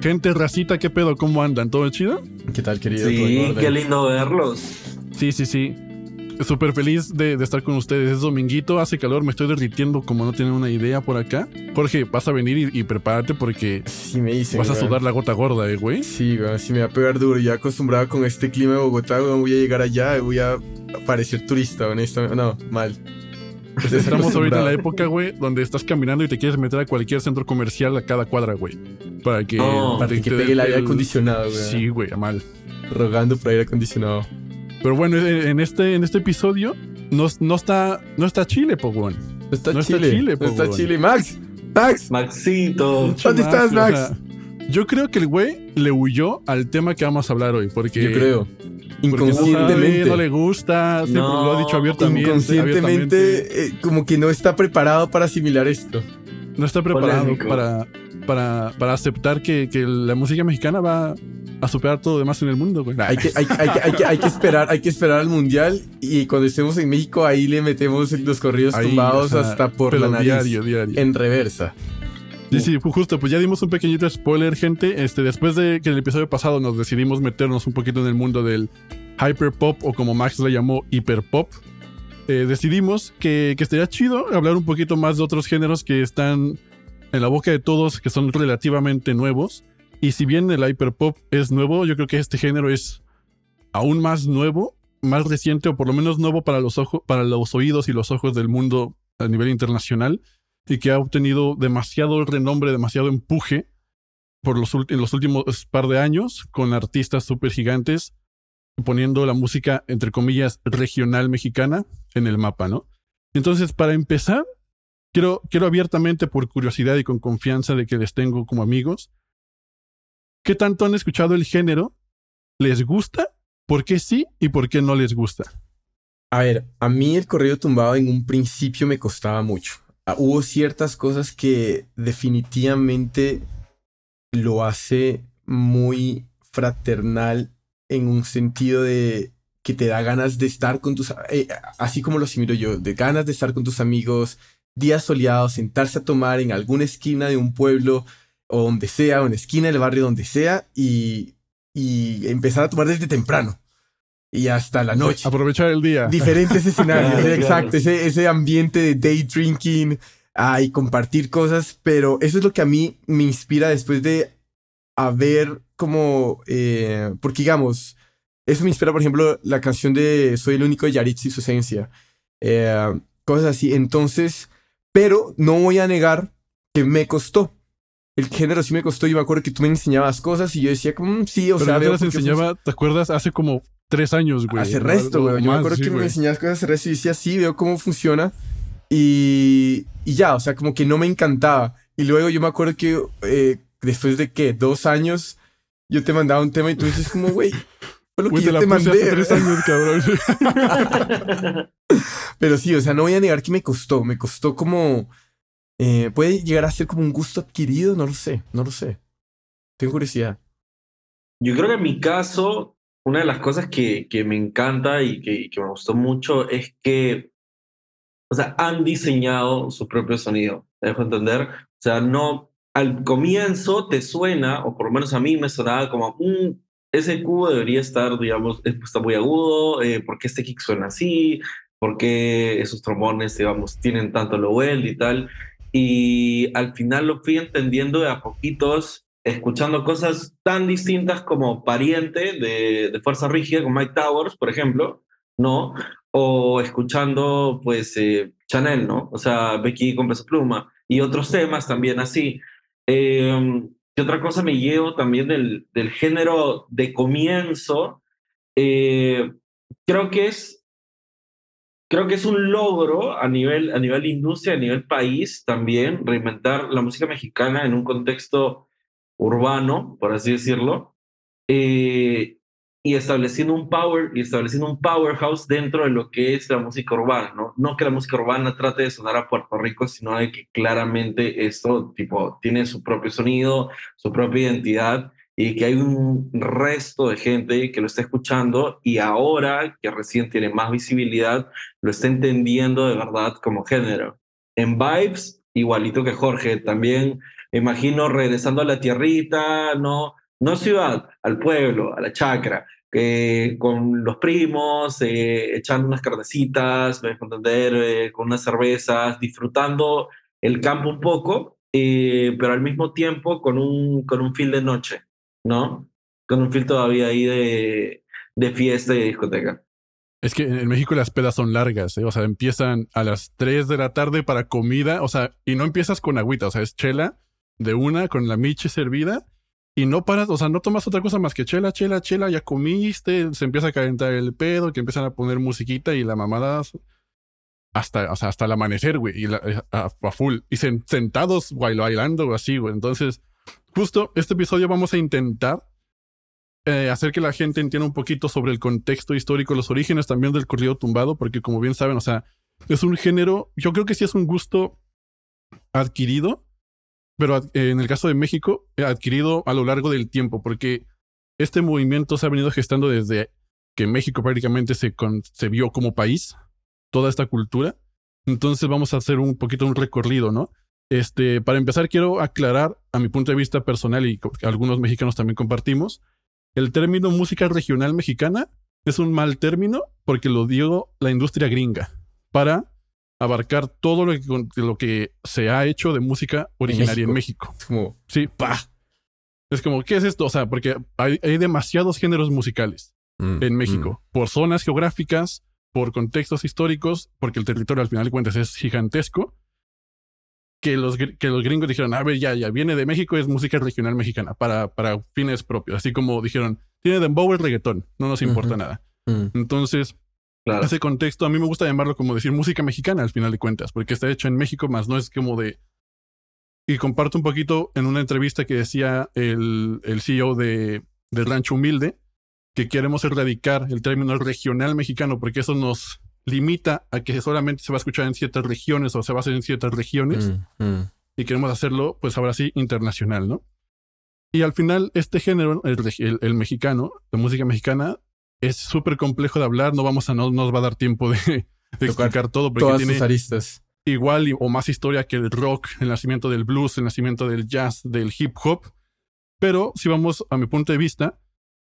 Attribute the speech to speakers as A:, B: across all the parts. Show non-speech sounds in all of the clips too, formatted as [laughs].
A: Gente, racita, ¿qué pedo? ¿Cómo andan? ¿Todo chido?
B: ¿Qué tal, querido?
C: Sí, qué lindo verlos.
A: Sí, sí, sí. Súper feliz de, estar con ustedes. Es dominguito, hace calor, me estoy derritiendo como no tienen una idea por acá. Jorge, vas a venir y, prepárate porque
B: sí, me dicen,
A: vas a sudar la gota gorda, eh, güey.
B: Sí, güey, sí me va a pegar duro. Ya acostumbrado con este clima de Bogotá, güey, voy a llegar allá y voy a parecer turista, honestamente. No, mal.
A: Pues estamos ahorita en la época, güey, donde estás caminando y te quieres meter a cualquier centro comercial a cada cuadra, güey. Para que,
B: para que te pegue el aire acondicionado, güey.
A: Sí, güey, a mal.
B: Rogando por aire acondicionado.
A: Pero bueno, en este, en este episodio no, no está, no está Chile, po,
B: No está Chile. no está Chile. Max, Max.
C: Maxito.
B: ¿Dónde estás, Max?
A: Yo creo que el güey le huyó al tema que vamos a hablar hoy, porque...
B: Yo creo.
A: Inconscientemente. No, le gusta, no, lo ha dicho abiertamente.
B: Inconscientemente, eh, como que no está preparado para asimilar esto.
A: No está preparado para, para, para aceptar que, que la música mexicana va a superar todo lo demás en el mundo, güey.
B: Hay que, hay, hay, que, hay, que, esperar, hay que esperar al mundial y cuando estemos en México ahí le metemos los corridos tumbados hasta por la nariz.
A: Diario, diario.
B: En reversa.
A: Sí, sí, justo, pues ya dimos un pequeñito spoiler, gente. Este, después de que en el episodio pasado nos decidimos meternos un poquito en el mundo del hyperpop o como Max le llamó hiperpop, eh, decidimos que, que estaría chido hablar un poquito más de otros géneros que están en la boca de todos, que son relativamente nuevos. Y si bien el hyperpop es nuevo, yo creo que este género es aún más nuevo, más reciente o por lo menos nuevo para los ojos, para los oídos y los ojos del mundo a nivel internacional y que ha obtenido demasiado renombre, demasiado empuje por los, en los últimos par de años con artistas súper gigantes poniendo la música entre comillas regional mexicana en el mapa, ¿no? Entonces, para empezar, quiero, quiero abiertamente por curiosidad y con confianza de que les tengo como amigos, ¿Qué tanto han escuchado el género? ¿Les gusta? ¿Por qué sí y por qué no les gusta?
B: A ver, a mí el corrido tumbado en un principio me costaba mucho. Ah, hubo ciertas cosas que definitivamente lo hace muy fraternal en un sentido de que te da ganas de estar con tus, eh, así como lo asimilo yo, de ganas de estar con tus amigos, días soleados, sentarse a tomar en alguna esquina de un pueblo o donde sea, o en esquina del barrio, donde sea, y, y empezar a tomar desde temprano y hasta la noche.
A: Aprovechar el día.
B: Diferentes [laughs] escenarios, exacto, ese, ese ambiente de day drinking ah, y compartir cosas, pero eso es lo que a mí me inspira después de haber como, eh, porque digamos, eso me inspira, por ejemplo, la canción de Soy el único de Yaritz y su esencia, eh, cosas así, entonces, pero no voy a negar que me costó, el género sí me costó. Yo me acuerdo que tú me enseñabas cosas y yo decía, como, mm, sí, o
A: sea.
B: Pero
A: yo las enseñaba, ¿te acuerdas? Hace como tres años, güey.
B: Hace resto, güey. Yo me acuerdo que me enseñabas cosas hace resto y decía, sí, veo cómo funciona. Y, y ya, o sea, como que no me encantaba. Y luego yo me acuerdo que eh, después de que dos años, yo te mandaba un tema y tú dices, como, güey. Fue lo que yo te, mandé. Hace
A: tres años, cabrón. [laughs]
B: Pero sí, o sea, no voy a negar que me costó. Me costó como eh, ¿Puede llegar a ser como un gusto adquirido? No lo sé, no lo sé. Tengo curiosidad.
C: Yo creo que en mi caso, una de las cosas que, que me encanta y que, que, me gustó mucho es que, o sea, han diseñado su propio sonido. ¿Te dejo entender? O sea, no, al comienzo te suena, o por lo menos a mí me sonaba como, un ese cubo debería estar, digamos, está muy agudo, eh, ¿por qué este kick suena así? ¿Por qué esos trombones, digamos, tienen tanto low end y tal? y al final lo fui entendiendo de a poquitos, escuchando cosas tan distintas como Pariente de, de Fuerza Rígida con Mike Towers, por ejemplo, ¿no? O escuchando, pues, eh, Chanel, ¿no? O sea, Becky con Peso Pluma y otros temas también así. Eh, ¿Qué otra cosa me llevo también del, del género de comienzo? Eh, creo que es creo que es un logro a nivel, a nivel industria, a nivel país también, reinventar la música mexicana en un contexto urbano, por así decirlo, eh, y estableciendo un power y estableciendo un powerhouse dentro de lo que es la música urbana, ¿no? No que la música urbana trate de sonar a Puerto Rico, sino de que claramente esto, tipo, tiene su propio sonido, su propia identidad y que hay un resto de gente que lo está escuchando y ahora que recién tiene más visibilidad, lo está entendiendo de verdad como género. En Vibes, igualito que Jorge, también imagino regresando a la tierrita, no, no ciudad, al pueblo, a la chacra, eh, con los primos, eh, echando unas carnecitas, me entender, eh, con unas cervezas, disfrutando el campo un poco, eh, pero al mismo tiempo con un, con un feel de noche, ¿no? Con un feel todavía ahí de, de fiesta y de discoteca.
A: Es que en México las pedas son largas, o sea, empiezan a las 3 de la tarde para comida, o sea, y no empiezas con agüita, o sea, es chela de una con la miche servida y no paras, o sea, no tomas otra cosa más que chela, chela, chela, ya comiste, se empieza a calentar el pedo, que empiezan a poner musiquita y la mamada hasta, hasta el amanecer, güey, y la, a, full, y sentados bailando así, güey. Entonces, justo este episodio vamos a intentar eh, hacer que la gente entienda un poquito sobre el contexto histórico, los orígenes también del corrido tumbado, porque como bien saben, o sea, es un género, yo creo que sí es un gusto adquirido, pero en el caso de México, adquirido a lo largo del tiempo, porque este movimiento se ha venido gestando desde que México prácticamente se, vio como país, toda esta cultura. Entonces vamos a hacer un poquito un recorrido, ¿no? Este, para empezar, quiero aclarar a mi punto de vista personal y algunos mexicanos también compartimos, el término música regional mexicana es un mal término porque lo dio la industria gringa para abarcar todo lo que, lo que se ha hecho de música originaria en México.
B: Es como,
A: sí, pa. Es como, ¿qué es esto? O sea, porque hay, demasiados géneros musicales mm, en México, mm. por zonas geográficas, por contextos históricos, porque el territorio al final de cuentas es gigantesco que los, que los gringos dijeron, a ver, ya, ya, viene de México, es música regional mexicana para, para fines propios. Así como dijeron, tiene dembow y reggaetón, no nos importa nada. Mm. Entonces, ese contexto, a mí me gusta llamarlo como decir música mexicana al final de cuentas, porque está hecho en México, más no es como de... Y comparto un poquito en una entrevista que decía el, el CEO de, de Rancho Humilde, que queremos erradicar el término regional mexicano, porque eso nos limita a que solamente se va a escuchar en ciertas regiones o se va a hacer en ciertas regiones. Mm, mm. Y queremos hacerlo, pues ahora sí, internacional, ¿no? Y al final, este género, el, mexicano, la música mexicana, es súper complejo de hablar. No vamos a, no nos va a dar tiempo de, explicar todo.
B: Porque tiene aristas.
A: Igual o más historia que el rock, el nacimiento del blues, el nacimiento del jazz, del hip hop. Pero si vamos a mi punto de vista,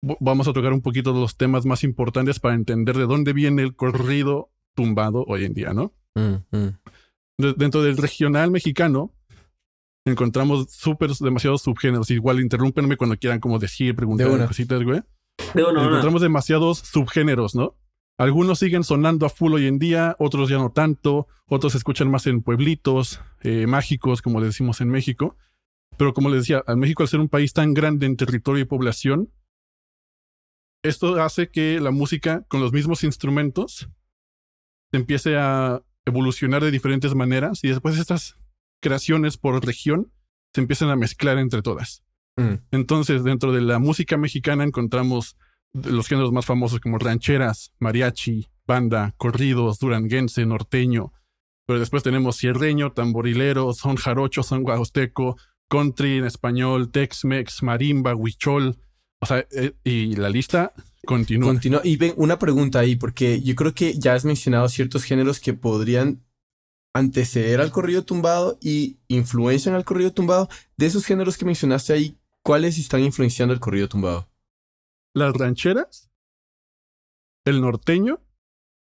A: vamos a tocar un poquito los temas más importantes para entender de dónde viene el corrido tumbado hoy en día, ¿no? Mm, mm. dentro del regional mexicano encontramos súper demasiados subgéneros. Igual interrúmpenme cuando quieran como decir, preguntar cositas, güey. Encontramos demasiados subgéneros, ¿no? Algunos siguen sonando a full hoy en día, otros ya no tanto, otros se escuchan más en pueblitos eh, mágicos, como le decimos en México. Pero como les decía, México al ser un país tan grande en territorio y población, esto hace que la música con los mismos instrumentos empiece a evolucionar de diferentes maneras y después estas creaciones por región se empiezan a mezclar entre todas. Mm. Entonces, dentro de la música mexicana encontramos los géneros más famosos como rancheras, mariachi, banda, corridos, duranguense, norteño. Pero después tenemos sierreño, tamborilero, son jarocho, son guajosteco, country en español, tex-mex, marimba, huichol, o sea, eh, y la lista continúa.
B: Continúa. Y ven, una pregunta ahí, porque yo creo que ya has mencionado ciertos géneros que podrían anteceder al corrido tumbado y influencian al corrido tumbado. De esos géneros que mencionaste ahí, ¿cuáles están influenciando el corrido tumbado?
A: Las rancheras, el norteño,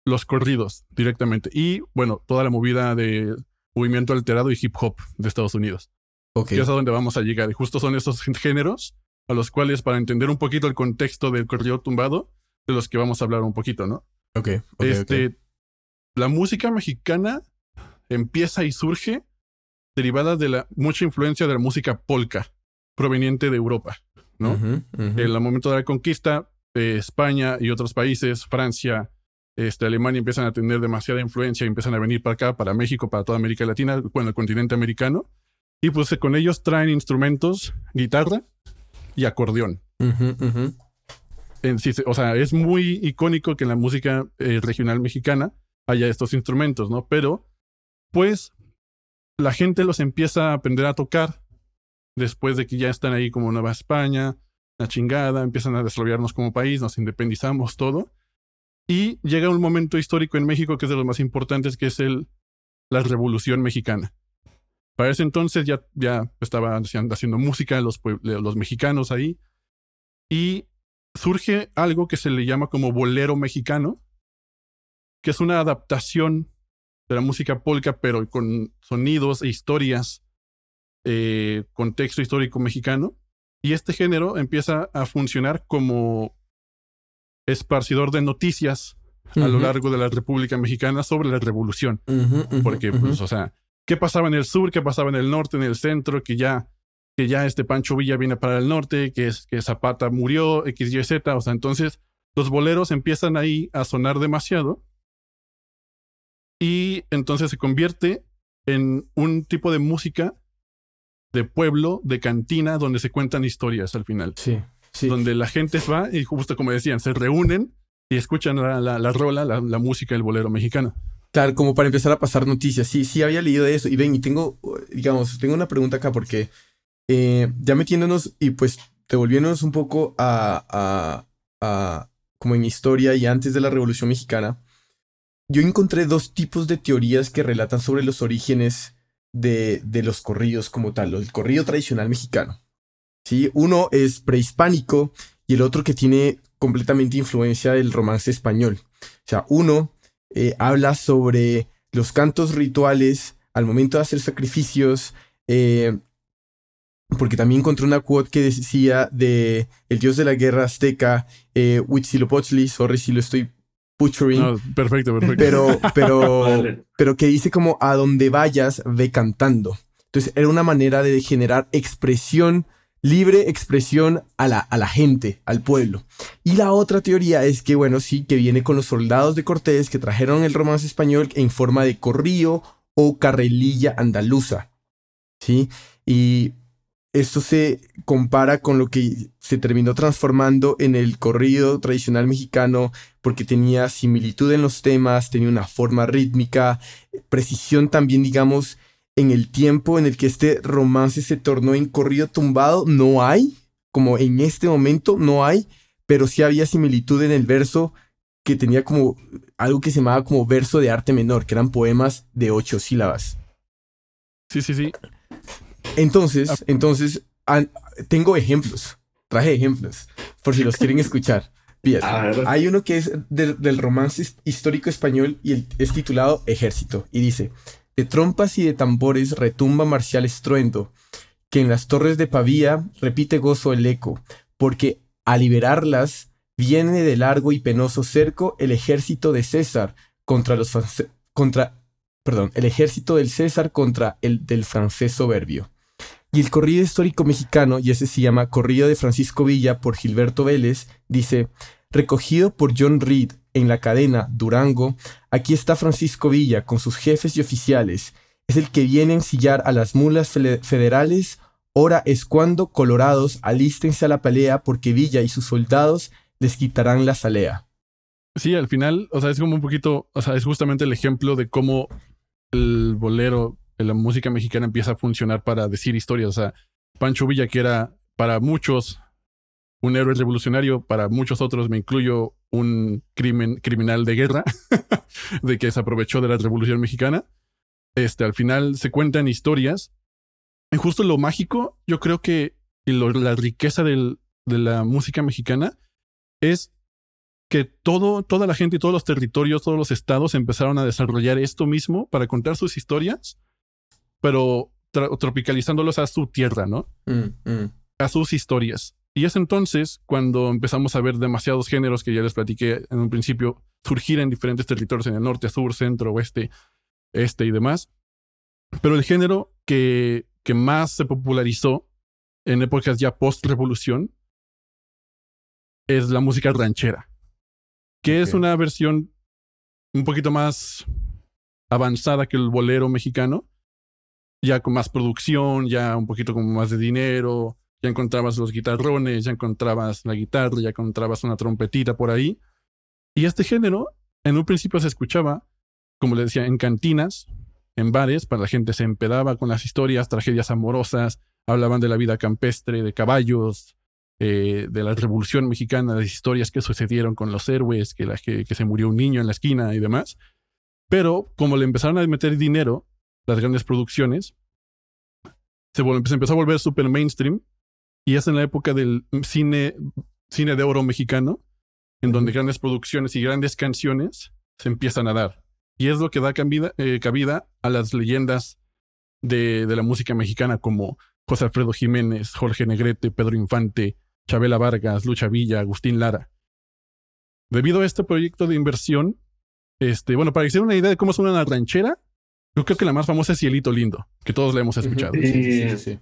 A: los corridos directamente. Y bueno, toda la movida de movimiento alterado y hip hop de Estados Unidos. Ok. Que es a donde vamos a llegar. Y justo son esos géneros a los cuales para entender un poquito el contexto del corrido tumbado, de los que vamos a hablar un poquito, ¿no?
B: Ok.
A: este, La música mexicana empieza y surge derivada de la mucha influencia de la música polka proveniente de Europa, ¿no? En el momento de la conquista, eh, España y otros países, Francia, este, Alemania empiezan a tener demasiada influencia y empiezan a venir para acá, para México, para toda América Latina, bueno, el continente americano. Y pues con ellos traen instrumentos, guitarra, y acordeón. o sea, es muy icónico que en la música eh, regional mexicana haya estos instrumentos, ¿no? Pero, pues, la gente los empieza a aprender a tocar después de que ya están ahí como Nueva España, la chingada, empiezan a desarrollarnos como país, nos independizamos todo. Y llega un momento histórico en México que es de los más importantes, que es el, la Revolución Mexicana. Para ese entonces ya, ya estaban haciendo música los, los mexicanos ahí. Y surge algo que se le llama como bolero mexicano, que es una adaptación de la música polka, pero con sonidos e historias, eh, contexto histórico mexicano. Y este género empieza a funcionar como esparcidor de noticias a lo largo de la República Mexicana sobre la revolución. Porque, pues, o sea, ¿qué pasaba en el sur? ¿Qué pasaba en el norte, en el centro? Que ya, que ya este Pancho Villa viene para el norte, que, es, que Zapata murió, XYZ. O sea, entonces los boleros empiezan ahí a sonar demasiado. Y entonces se convierte en un tipo de música de pueblo, de cantina, donde se cuentan historias al final.
B: Sí.
A: Donde la gente va y justo como decían, se reúnen y escuchan la, la, rola, la, música del bolero mexicano.
B: Claro, como para empezar a pasar noticias. Sí, sí había leído eso. Y ven, y tengo, digamos, tengo una pregunta acá porque eh, ya metiéndonos y pues devolviéndonos un poco a, a, a, como en historia y antes de la Revolución Mexicana, yo encontré dos tipos de teorías que relatan sobre los orígenes de, de los corridos como tal, el corrido tradicional mexicano. ¿sí? Uno es prehispánico y el otro que tiene completamente influencia del romance español. O sea, uno eh, habla sobre los cantos rituales al momento de hacer sacrificios, eh, porque también encontré una quote que decía de el dios de la guerra azteca, eh, Huitzilopochtli, sorry si lo estoy
A: perfecto, perfecto.
B: Pero, pero, [laughs] pero que dice como a donde vayas, ve cantando. Entonces era una manera de generar expresión libre expresión a la, a la gente, al pueblo. Y la otra teoría es que, bueno, sí, que viene con los soldados de Cortés que trajeron el romance español en forma de corrillo o carrelilla andaluza. ¿Sí? Y esto se compara con lo que se terminó transformando en el corrido tradicional mexicano porque tenía similitud en los temas, tenía una forma rítmica, precisión también, digamos, en el tiempo en el que este romance se tornó en corrido tumbado, no hay, como en este momento no hay, pero sí había similitud en el verso que tenía como algo que se llamaba como verso de arte menor, que eran poemas de ocho sílabas.
A: Sí, sí, sí.
B: Entonces, ah. entonces, tengo ejemplos, traje ejemplos, por si los quieren escuchar. Bien, hay uno que es del romance histórico español y es titulado Ejército, y dice, de trompas y de tambores retumba marcial estruendo, que en las torres de Pavía repite gozo el eco, porque a liberarlas viene de largo y penoso cerco el ejército de César contra los contra perdón, el ejército del César contra el del francés soberbio. Y el corrido histórico mexicano, y ese se llama Corrido de Francisco Villa por Gilberto Vélez, dice, recogido por John Reed en la cadena Durango, aquí está Francisco Villa con sus jefes y oficiales. Es el que viene a ensillar a las mulas federales. Ahora es cuando, colorados, alístense a la pelea porque Villa y sus soldados les quitarán la salea.
A: Sí, al final, o sea, es como un poquito, o sea, es justamente el ejemplo de cómo el bolero, la música mexicana empieza a funcionar para decir historias. O sea, Pancho Villa, que era para muchos un héroe revolucionario, para muchos otros, me incluyo, un crimen, criminal de guerra, [laughs] de que se aprovechó de la Revolución Mexicana. Este, al final se cuentan historias. Y justo lo mágico, yo creo que la riqueza de la música mexicana es que todo, toda la gente y todos los territorios, todos los estados empezaron a desarrollar esto mismo para contar sus historias, pero tropicalizándolos a su tierra, ¿no? Mm, mm. A sus historias. Y es entonces cuando empezamos a ver demasiados géneros que ya les platiqué en un principio surgir en diferentes territorios en el norte, sur, centro, oeste, este y demás. Pero el género que, que más se popularizó en épocas ya post-revolución es la música ranchera, que es una versión un poquito más avanzada que el bolero mexicano, ya con más producción, ya un poquito como más de dinero, ya encontrabas los guitarrones, ya encontrabas la guitarra, ya encontrabas una trompetita por ahí. Y este género, en un principio se escuchaba, como le decía, en cantinas, en bares, para la gente se empedaba con las historias, tragedias amorosas, hablaban de la vida campestre, de caballos, eh, de la revolución mexicana, de historias que sucedieron con los héroes, que, la, que, que se murió un niño en la esquina y demás. Pero como le empezaron a meter dinero, las grandes producciones, se, se empezó a volver súper mainstream y es en la época del cine, cine de oro mexicano, en donde grandes producciones y grandes canciones se empiezan a dar. Y es lo que da cabida, eh, cabida a las leyendas de, de, la música mexicana como José Alfredo Jiménez, Jorge Negrete, Pedro Infante, Chabela Vargas, Lucha Villa, Agustín Lara. Debido a este proyecto de inversión, este, bueno, para que se den una idea de cómo suena una ranchera, yo creo que la más famosa es Cielito Lindo, que todos la hemos escuchado.
C: Sí, sí, sí.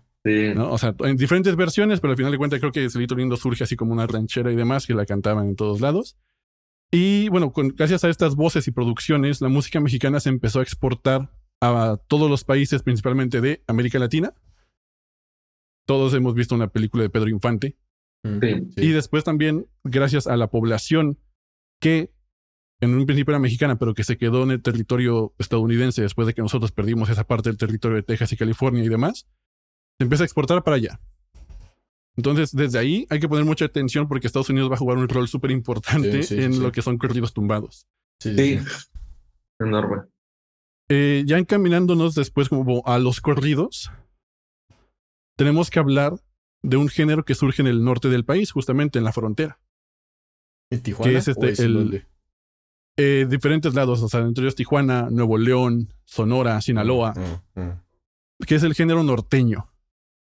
A: O sea, en diferentes versiones, pero al final de cuentas creo que Cielito Lindo surge así como una ranchera y demás, que la cantaban en todos lados. Y bueno, gracias a estas voces y producciones, la música mexicana se empezó a exportar a todos los países, principalmente de América Latina. Todos hemos visto una película de Pedro Infante. Y después también, gracias a la población que en un principio era mexicana, pero que se quedó en el territorio estadounidense después de que nosotros perdimos esa parte del territorio de Texas y California y demás, se empieza a exportar para allá. Entonces, desde ahí hay que poner mucha atención porque Estados Unidos va a jugar un rol súper importante en lo que son corridos tumbados.
C: Sí, enorme.
A: Eh, ya encaminándonos después como a los corridos, tenemos que hablar de un género que surge en el norte del país, justamente en la frontera.
B: ¿En Tijuana?
A: Que es este, el, eh, diferentes lados, o sea, entre ellos Tijuana, Nuevo León, Sonora, Sinaloa, mm, mm, mm. que es el género norteño.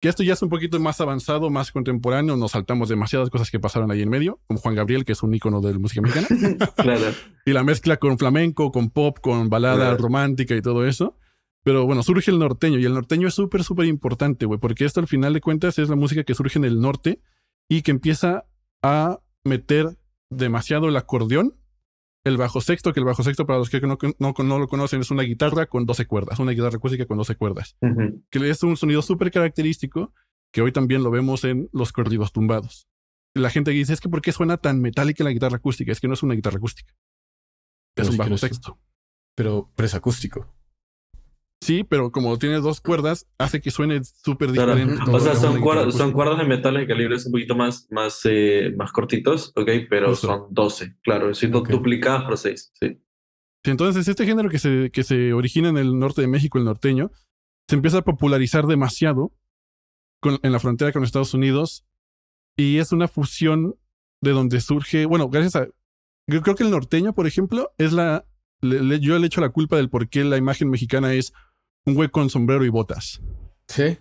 A: Que esto ya es un poquito más avanzado, más contemporáneo, nos saltamos demasiadas cosas que pasaron ahí en medio, como Juan Gabriel, que es un ícono de la música mexicana. [laughs]
C: claro.
A: Y la mezcla con flamenco, con pop, con balada romántica y todo eso. Pero bueno, surge el norteño y el norteño es súper, súper importante, güey, porque esto al final de cuentas es la música que surge en el norte y que empieza a meter demasiado el acordeón el bajo sexto, que el bajo sexto, para los que no, no, lo conocen, es una guitarra con 12 cuerdas, una guitarra acústica con 12 cuerdas, que le es un sonido súper característico que hoy también lo vemos en los corridos tumbados. La gente dice, es que ¿por qué suena tan metálica la guitarra acústica? Es que no es una guitarra acústica. Es un bajo sexto.
B: Pero, pero es acústico.
A: Sí, pero como tiene dos cuerdas, hace que suene súper diferente.
C: O sea, son, cuerdas, son cuerdas de metal de calibres un poquito más, más, eh, más cortitos, ¿ok? Pero son 12, claro, siendo duplicadas por 6, sí.
A: sí. Entonces, este género que se, que se origina en el norte de México, el norteño, se empieza a popularizar demasiado en la frontera con Estados Unidos y es una fusión de donde surge, bueno, gracias a... Yo creo que el norteño, por ejemplo, es la... yo le echo la culpa del por qué la imagen mexicana es un güey con sombrero y botas.
B: Sí.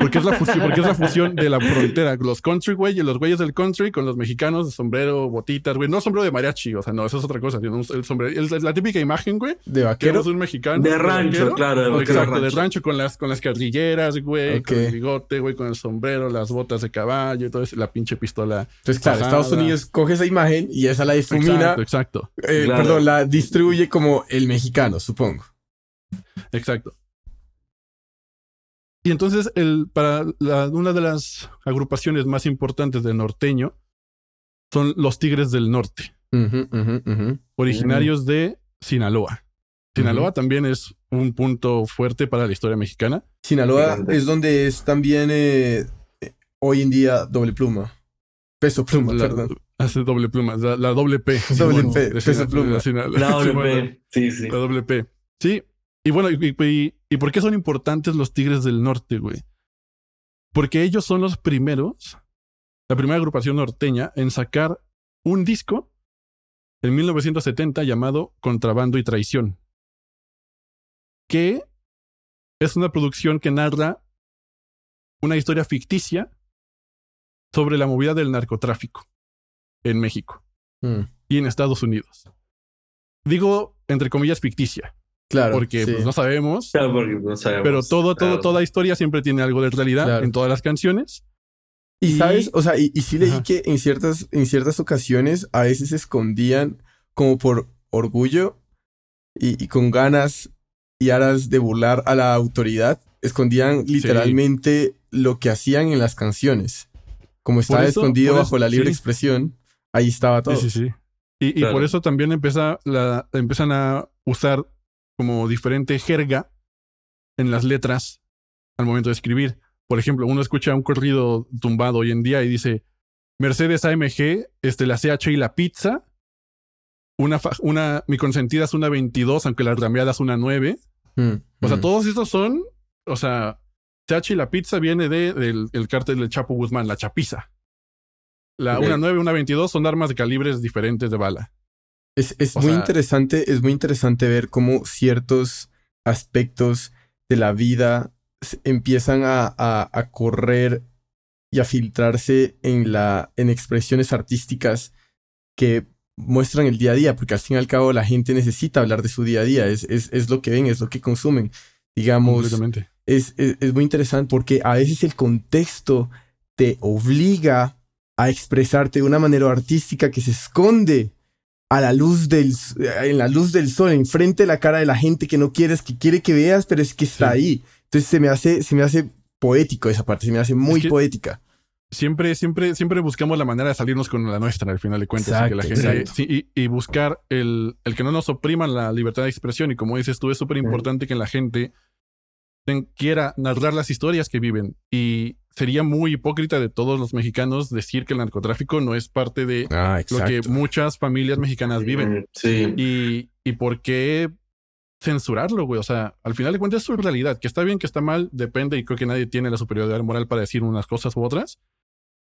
A: Porque es la fusión, porque es la [laughs] fusión de la frontera. Los country, güey, los güeyes del country con los mexicanos de sombrero, botitas, güey. No sombrero de mariachi, o sea, no, eso es otra cosa. El sombrero, es la típica imagen, güey.
B: De vaquero.
A: un mexicano.
C: De rancho, claro.
A: De Exacto, de rancho con las, con las carrilleras, güey. Con el bigote, güey, con el sombrero, las botas de caballo y todo eso, la pinche pistola.
B: Entonces, claro, Estados Unidos coge esa imagen y esa la difumina.
A: Exacto, exacto.
B: Eh, perdón, la distribuye como el mexicano, supongo.
A: Exacto. Y entonces, el, para una de las agrupaciones más importantes de norteño son los Tigres del Norte, originarios de Sinaloa. Sinaloa también es un punto fuerte para la historia mexicana.
B: Sinaloa es donde es también eh, hoy en día doble pluma. Peso pluma, perdón.
A: Hace doble pluma, la, doble P.
B: Doble P, peso pluma.
C: La, doble [laughs] P, sí, sí.
A: La doble P. Sí, y bueno, y, por qué son importantes los Tigres del Norte, güey? Porque ellos son los primeros, la primera agrupación norteña, en sacar un disco en 1970 llamado Contrabando y Traición, que es una producción que narra una historia ficticia sobre la movida del narcotráfico en México mm. y en Estados Unidos. Digo, entre comillas, ficticia,
B: Claro.
A: Porque pues, no sabemos.
C: Claro, porque no sabemos.
A: Pero todo, todo, toda historia siempre tiene algo de realidad en todas las canciones.
B: Y, sabes, o sea, y, y sí leí que en ciertas, en ciertas ocasiones a veces se escondían como por orgullo y, con ganas y aras de burlar a la autoridad, escondían literalmente lo que hacían en las canciones. Como estaba escondido bajo la libre expresión, ahí estaba todo.
A: Sí, sí, sí. Y, y por eso también empieza la, empiezan a usar como diferente jerga en las letras al momento de escribir. Por ejemplo, uno escucha un corrido tumbado hoy en día y dice Mercedes AMG, este, la CH y la pizza, una, una mi consentida es una 22, aunque la rameada es una 9. Mm, o sea, mm. todos estos son, o sea, Chachi la pizza viene de, del el cártel del Chapo Guzmán, la chapiza. La una 9 y una 22 son armas de calibres diferentes de bala.
B: Es, es muy
A: sea-
B: interesante, es muy interesante ver cómo ciertos aspectos de la vida empiezan a, a- a correr y a filtrarse en la, en expresiones artísticas que muestran el día a día, porque al fin y al cabo la gente necesita hablar de su día a día, es, es, es lo que ven, es lo que consumen. Digamos, es, es, es muy interesante porque a veces el contexto te obliga a expresarte de una manera artística que se esconde a la luz del s- en la luz del sol, enfrente de la cara de la gente que no quieres, que quiere que veas, pero es que está
A: Sí.
B: ahí. Entonces se me hace, se me hace poético esa parte, se me hace muy
A: que-
B: poética.
A: Siempre, siempre, siempre buscamos la manera de salirnos con la nuestra, al final de cuentas. que la gente, sí, y, y buscar el, el que no nos opriman la libertad de expresión. Y como dices tú, es súper importante que la gente quiera narrar las historias que viven. Y sería muy hipócrita de todos los mexicanos decir que el narcotráfico no es parte de
B: Ah,
A: lo que muchas familias mexicanas viven.
C: Mm, Sí.
A: Y, y por qué censurarlo, güey. O sea, al final de cuentas es su realidad. Que está bien, que está mal, depende. Y creo que nadie tiene la superioridad moral para decir unas cosas u otras.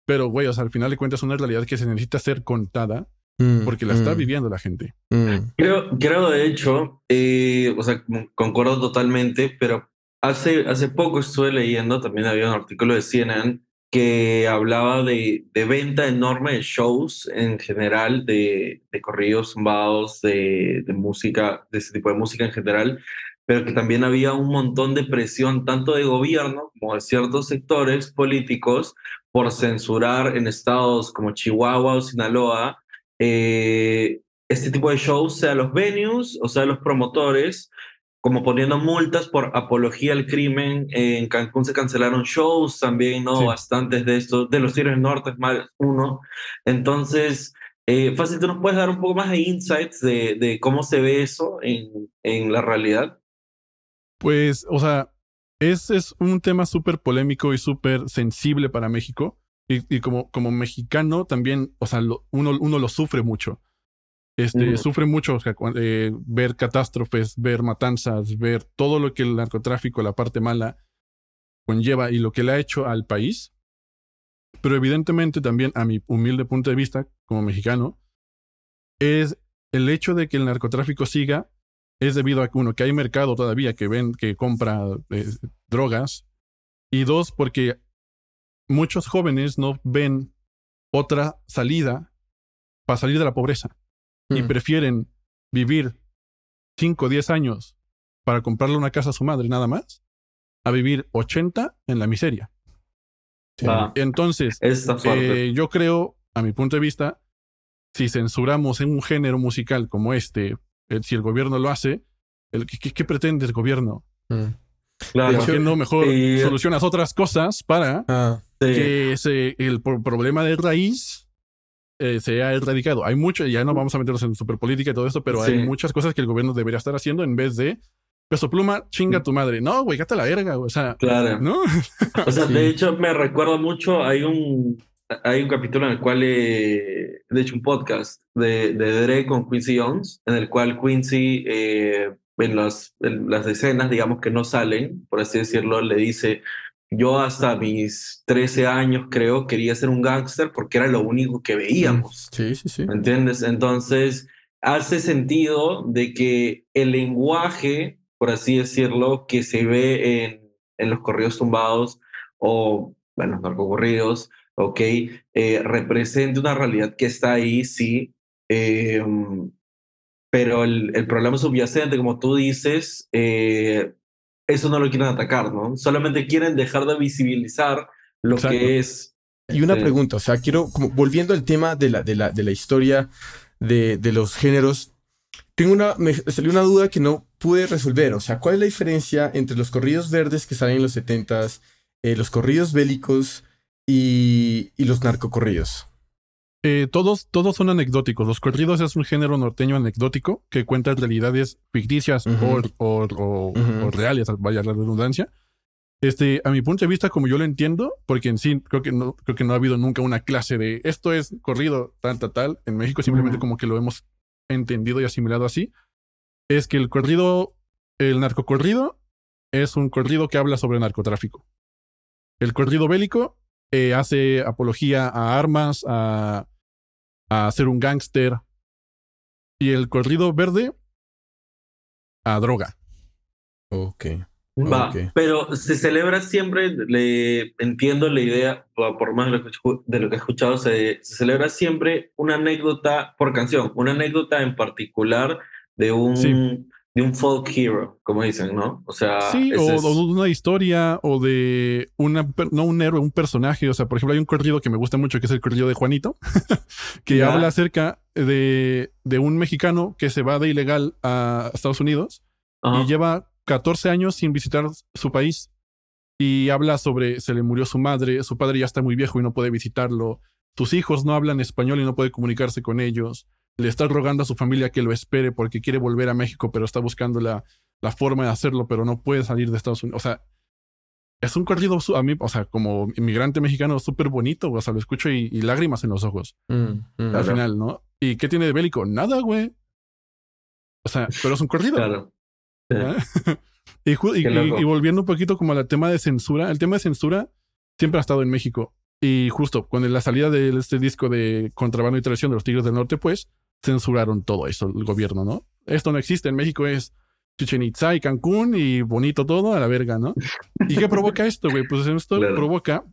A: Pero, güey, o sea, al final de cuentas es una realidad que se necesita ser contada
B: Mm,
A: porque la está
B: mm,
A: viviendo la gente.
B: mm.
C: Creo, creo de hecho, eh, o sea, con- concuerdo totalmente, pero hace, hace poco estuve leyendo, también había un artículo de CNN que hablaba de, de venta enorme de shows en general, de, de corridos zumbados, de, de música, de ese tipo de música en general, pero que también había un montón de presión tanto de gobierno como de ciertos sectores políticos por censurar en estados como Chihuahua o Sinaloa eh, este tipo de shows, sea los venues o sea los promotores, como poniendo multas por apología al crimen. En Cancún se cancelaron shows también, ¿no?
A: Sí.
C: Bastantes de estos, de los del Norte, es más uno. Entonces, eh, fácil, ¿tú nos puedes dar un poco más de insights de, de cómo se ve eso en, en la realidad?
A: Pues, o sea, es, es un tema súper polémico y súper sensible para México. Y, y como, como mexicano también, o sea, lo- uno, uno lo sufre mucho. Este,
C: Ujú.
A: Sufre mucho o sea, cuan- eh, ver catástrofes, ver matanzas, ver todo lo que el narcotráfico, la parte mala, conlleva y lo que le ha hecho al país. Pero evidentemente también, a mi humilde punto de vista, como mexicano, es el hecho de que el narcotráfico siga es debido a que uno, que hay mercado todavía que ven, que compra eh, drogas, y dos, porque muchos jóvenes no ven otra salida para salir de la pobreza y
B: Mm.
A: prefieren vivir 5 o 10 años para comprarle una casa a su madre nada más, a vivir 80 en la miseria.
B: Sí.
C: Ah,
A: Entonces, eh, yo creo, a mi punto de vista, si censuramos en un género musical como este, eh, si el gobierno lo hace, el, ¿qué, qué- pretende el gobierno?
B: Mm.
C: claro.
A: ¿Por qué no mejor solucionas otras cosas para
B: Ah,
C: Sí.
A: que ese, el pro- problema de raíz eh, sea erradicado? Hay mucho, ya no vamos a meternos en superpolítica y todo esto, pero hay muchas cosas que el gobierno debería estar haciendo en vez de peso pluma, chinga tu madre. No, güey, gata la verga, güey, o sea,
C: Claro.
A: ¿no?
C: O sea,
B: Sí.
C: de hecho, me recuerda mucho, hay un, hay un capítulo en el cual, eh, de hecho, un podcast de, de Dre con Quincy Jones, en el cual Quincy, eh, en, las, en las escenas, digamos, que no salen, por así decirlo, le dice, yo hasta mis 13 años, creo, quería ser un gángster porque era lo único que veíamos.
B: sí, sí, sí.
C: ¿Me entiendes? Entonces, hace sentido de que el lenguaje, por así decirlo, que se ve en, en los corridos tumbados o, bueno, narcocorridos, ¿ok? Eh, represente una realidad que está ahí, sí, eh, pero el, el problema subyacente, como tú dices, eh, eso no lo quieren atacar, ¿no? Solamente quieren dejar de visibilizar lo
A: Exacto.
C: que es.
B: Y una
C: Sí.
B: pregunta, o sea, quiero, como volviendo al tema de la, de la, de la historia de, de los géneros, tengo una, me salió una duda que no pude resolver, o sea, ¿cuál es la diferencia entre los corridos verdes que salen en los 70s, eh, los corridos bélicos y, y los narcocorridos?
A: Eh, todos, todos son anecdóticos. Los corridos es un género norteño anecdótico que cuenta realidades ficticias
B: Ujú.
A: o, o- o-
B: Ujú.
A: o reales, vaya la redundancia. Este, a mi punto de vista, como yo lo entiendo, porque en sí creo que no, creo que no ha habido nunca una clase de esto es corrido, tal, tal, tal. En México simplemente
C: Ujú.
A: como que lo hemos entendido y asimilado así. Es que el corrido, el narcocorrido, es un corrido que habla sobre narcotráfico. El corrido bélico eh, hace apología a armas, a, a ser un gángster. Y el corrido verde a droga.
B: Ok.
C: Va,
B: Ok.
C: pero se celebra siempre, le entiendo la idea, por más de lo que, escu- de lo que he escuchado, se, se celebra siempre una anécdota por canción, una anécdota en particular de un,
A: Sí.
C: De un folk hero, como dicen, ¿no? O sea,
A: Sí, o,
C: ese es-
A: o de una historia, o de una, no un héroe, un personaje. O sea, por ejemplo, hay un corrido que me gusta mucho, que es el corrido de Juanito, [laughs] que habla acerca de, de un mexicano que se va de ilegal a Estados Unidos y lleva 14 años sin visitar su país. Y habla sobre, se le murió su madre, su padre ya está muy viejo y no puede visitarlo, sus hijos no hablan español y no puede comunicarse con ellos, le está rogando a su familia que lo espere porque quiere volver a México, pero está buscando la, la forma de hacerlo, pero no puede salir de Estados Unidos. O sea, es un corrido a mí, o sea, como inmigrante mexicano, súper bonito, o sea, lo escucho y, y lágrimas en los ojos
B: Mm, mm.
A: al final, ¿no? ¿Y qué tiene de bélico? Nada, güey. O sea, pero es un corrido.
C: Claro. Sí.
A: ¿eh? [laughs] y, y- y volviendo un poquito como al tema de censura, el tema de censura siempre ha estado en México. Y justo con la salida de este disco de Contrabando y Traición de los Tigres del Norte, pues censuraron todo eso, el gobierno, ¿no? Esto no existe, en México es Chichen Itza y Cancún y bonito todo a la verga, ¿no? ¿Y qué provoca esto, güey? Pues esto
C: Claro.
A: provoca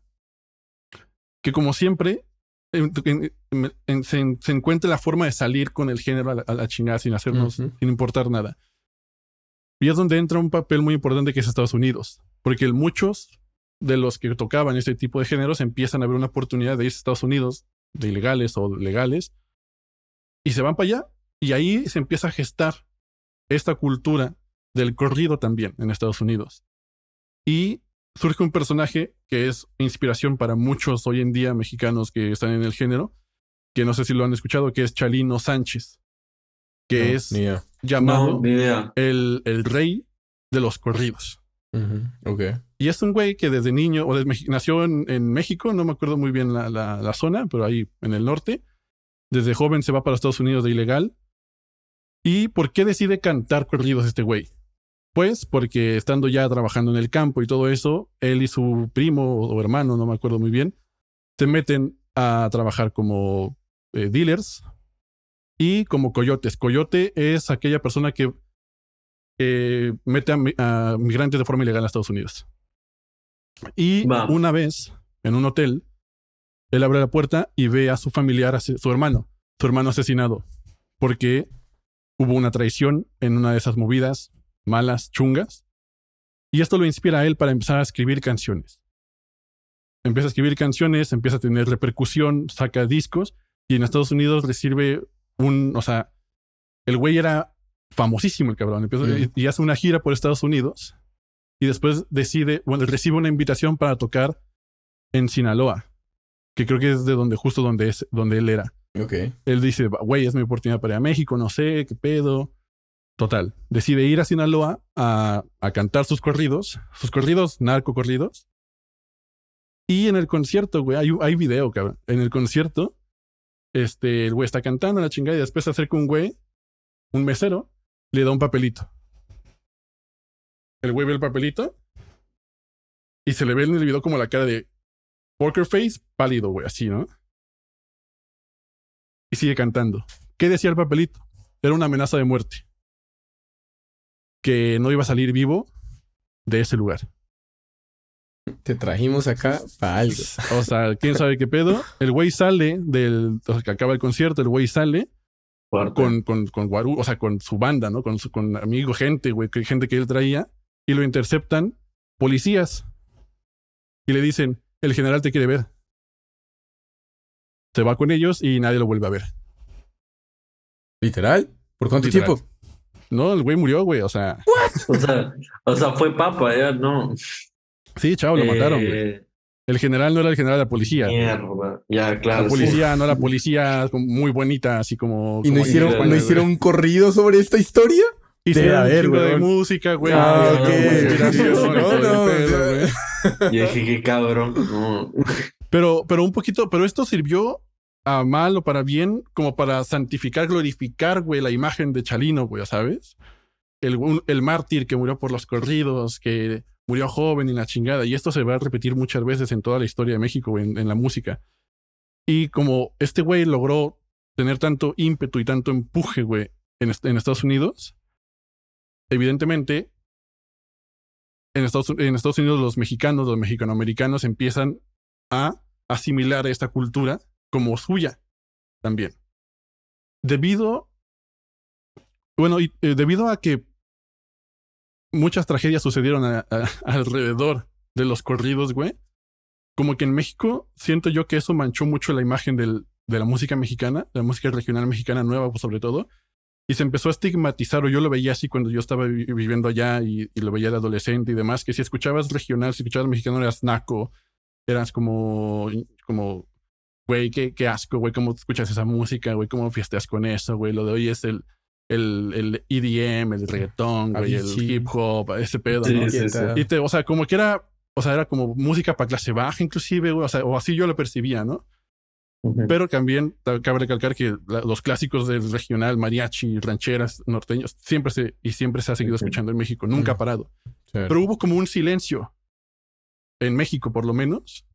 A: que como siempre en- en- en- en- se, se encuentre la forma de salir con el género a la, a la chingada sin hacernos, sin importar nada. Y es donde entra un papel muy importante que es Estados Unidos, porque el- muchos de los que tocaban este tipo de géneros empiezan a ver una oportunidad de irse a Estados Unidos, de ilegales o legales, y se van para allá, y ahí se empieza a gestar esta cultura del corrido también en Estados Unidos. Y surge un personaje que es inspiración para muchos hoy en día mexicanos que están en el género, que no sé si lo han escuchado, que es Chalino Sánchez, que
B: No,
A: es
B: ni idea.
A: llamado
C: No, ni idea.
A: el, el rey de los corridos.
B: Ujú, Ok.
A: Y es un güey que desde niño, o desde, nació en, en México, no me acuerdo muy bien la, la- la zona, pero ahí en el norte. Desde joven se va para Estados Unidos de ilegal. ¿Y por qué decide cantar corridos este güey? Pues porque estando ya trabajando en el campo y todo eso, él y su primo o hermano, no me acuerdo muy bien, se meten a trabajar como eh, dealers y como coyotes. Coyote es aquella persona que eh, mete a, mi- a migrantes de forma ilegal a Estados Unidos. Y una vez, en un hotel, él abre la puerta y ve a su familiar, a su hermano, su hermano asesinado, porque hubo una traición en una de esas movidas malas, chungas. Y esto lo inspira a él para empezar a escribir canciones. Empieza a escribir canciones, empieza a tener repercusión, saca discos y en Estados Unidos recibe un, o sea, el güey era famosísimo el cabrón, empieza,
B: Mm.
A: y, y hace una gira por Estados Unidos y después decide, bueno, recibe una invitación para tocar en Sinaloa, que creo que es de donde, justo donde, es, donde él era.
B: Ok.
A: Él dice, güey, es mi oportunidad para ir a México, no sé, qué pedo. Total, decide ir a Sinaloa a, a cantar sus corridos, sus corridos narco corridos. Y en el concierto, güey, hay, hay video, cabrón. En el concierto, este, el güey está cantando la chingada y después se acerca un güey, un mesero, le da un papelito. El güey ve el papelito y se le ve en el video como la cara de poker face, pálido, güey, así, ¿no? Y sigue cantando. ¿Qué decía el papelito? Era una amenaza de muerte. Que no iba a salir vivo de ese lugar.
B: Te trajimos acá para algo. [laughs]
A: O sea, quién sabe qué pedo. El güey sale del. O sea, que acaba el concierto, el güey sale con, con, con Guarú, o sea, con su banda, ¿no? Con su con amigos, gente, güey, que- gente que él traía. Y lo interceptan policías. Y le dicen: El general te quiere ver. Se va con ellos y nadie lo vuelve a ver.
B: ¿Literal? ¿Por cuánto
A: Literal.
B: tiempo?
A: No, el güey murió, güey. O sea,
C: O sea, o sea, fue papa, ya no.
A: sí, chavo, lo mataron, güey.
C: Eh,
A: El general no era el general de la policía.
C: Mierda. Ya, claro.
A: La
C: sí.
A: policía no era policía muy bonita, así como.
B: ¿Y no
A: como
B: hicieron,
A: España,
B: no hicieron un corrido sobre esta historia?
A: Hicieron un
B: haber,
A: chingo de música, güey.
B: Ah,
A: Hicieron
C: ok.
B: No, [laughs] no,
A: pedo,
B: o
A: güey. [laughs]
C: Y dije, qué cabrón.
A: Pero, pero un poquito, pero esto sirvió a mal o para bien, como para santificar, glorificar, güey, la imagen de Chalino, güey, ¿sabes? El, el mártir que murió por los corridos, que murió joven y la chingada. Y esto se va a repetir muchas veces en toda la historia de México, güey, en, la música. Y como este güey logró tener tanto ímpetu y tanto empuje, güey, en Estados Unidos, evidentemente, en Estados, Unidos los mexicanos, los mexicanoamericanos empiezan a asimilar esta cultura como suya también. Debido, bueno, y, eh, debido a que muchas tragedias sucedieron [laughs] alrededor de los corridos, güey, como que en México siento yo que eso manchó mucho la imagen del, de la música mexicana, la música regional mexicana nueva, pues, sobre todo, y se empezó a estigmatizar, o yo lo veía así cuando yo estaba vi- viviendo allá y, y lo veía de adolescente y demás, que si escuchabas regional, si escuchabas mexicano eras naco, eras como, como, güey, qué, qué asco, güey, cómo escuchas esa música, güey, cómo fiesteas con eso, güey, lo de hoy es el, el, el EDM, el reggaetón, güey, el hip hop, ese pedo,
C: Sí,
A: ¿no?
C: sí, sí.
A: Y te, o sea, como que era, o sea, era como música para clase baja, inclusive, güey, o sea, o así yo lo percibía, ¿no? Pero también ta- cabe recalcar que la- los clásicos del regional, mariachi, rancheras, norteños, siempre se, y siempre se ha seguido escuchando en México, nunca ha parado. Pero hubo como un silencio, en México por lo menos,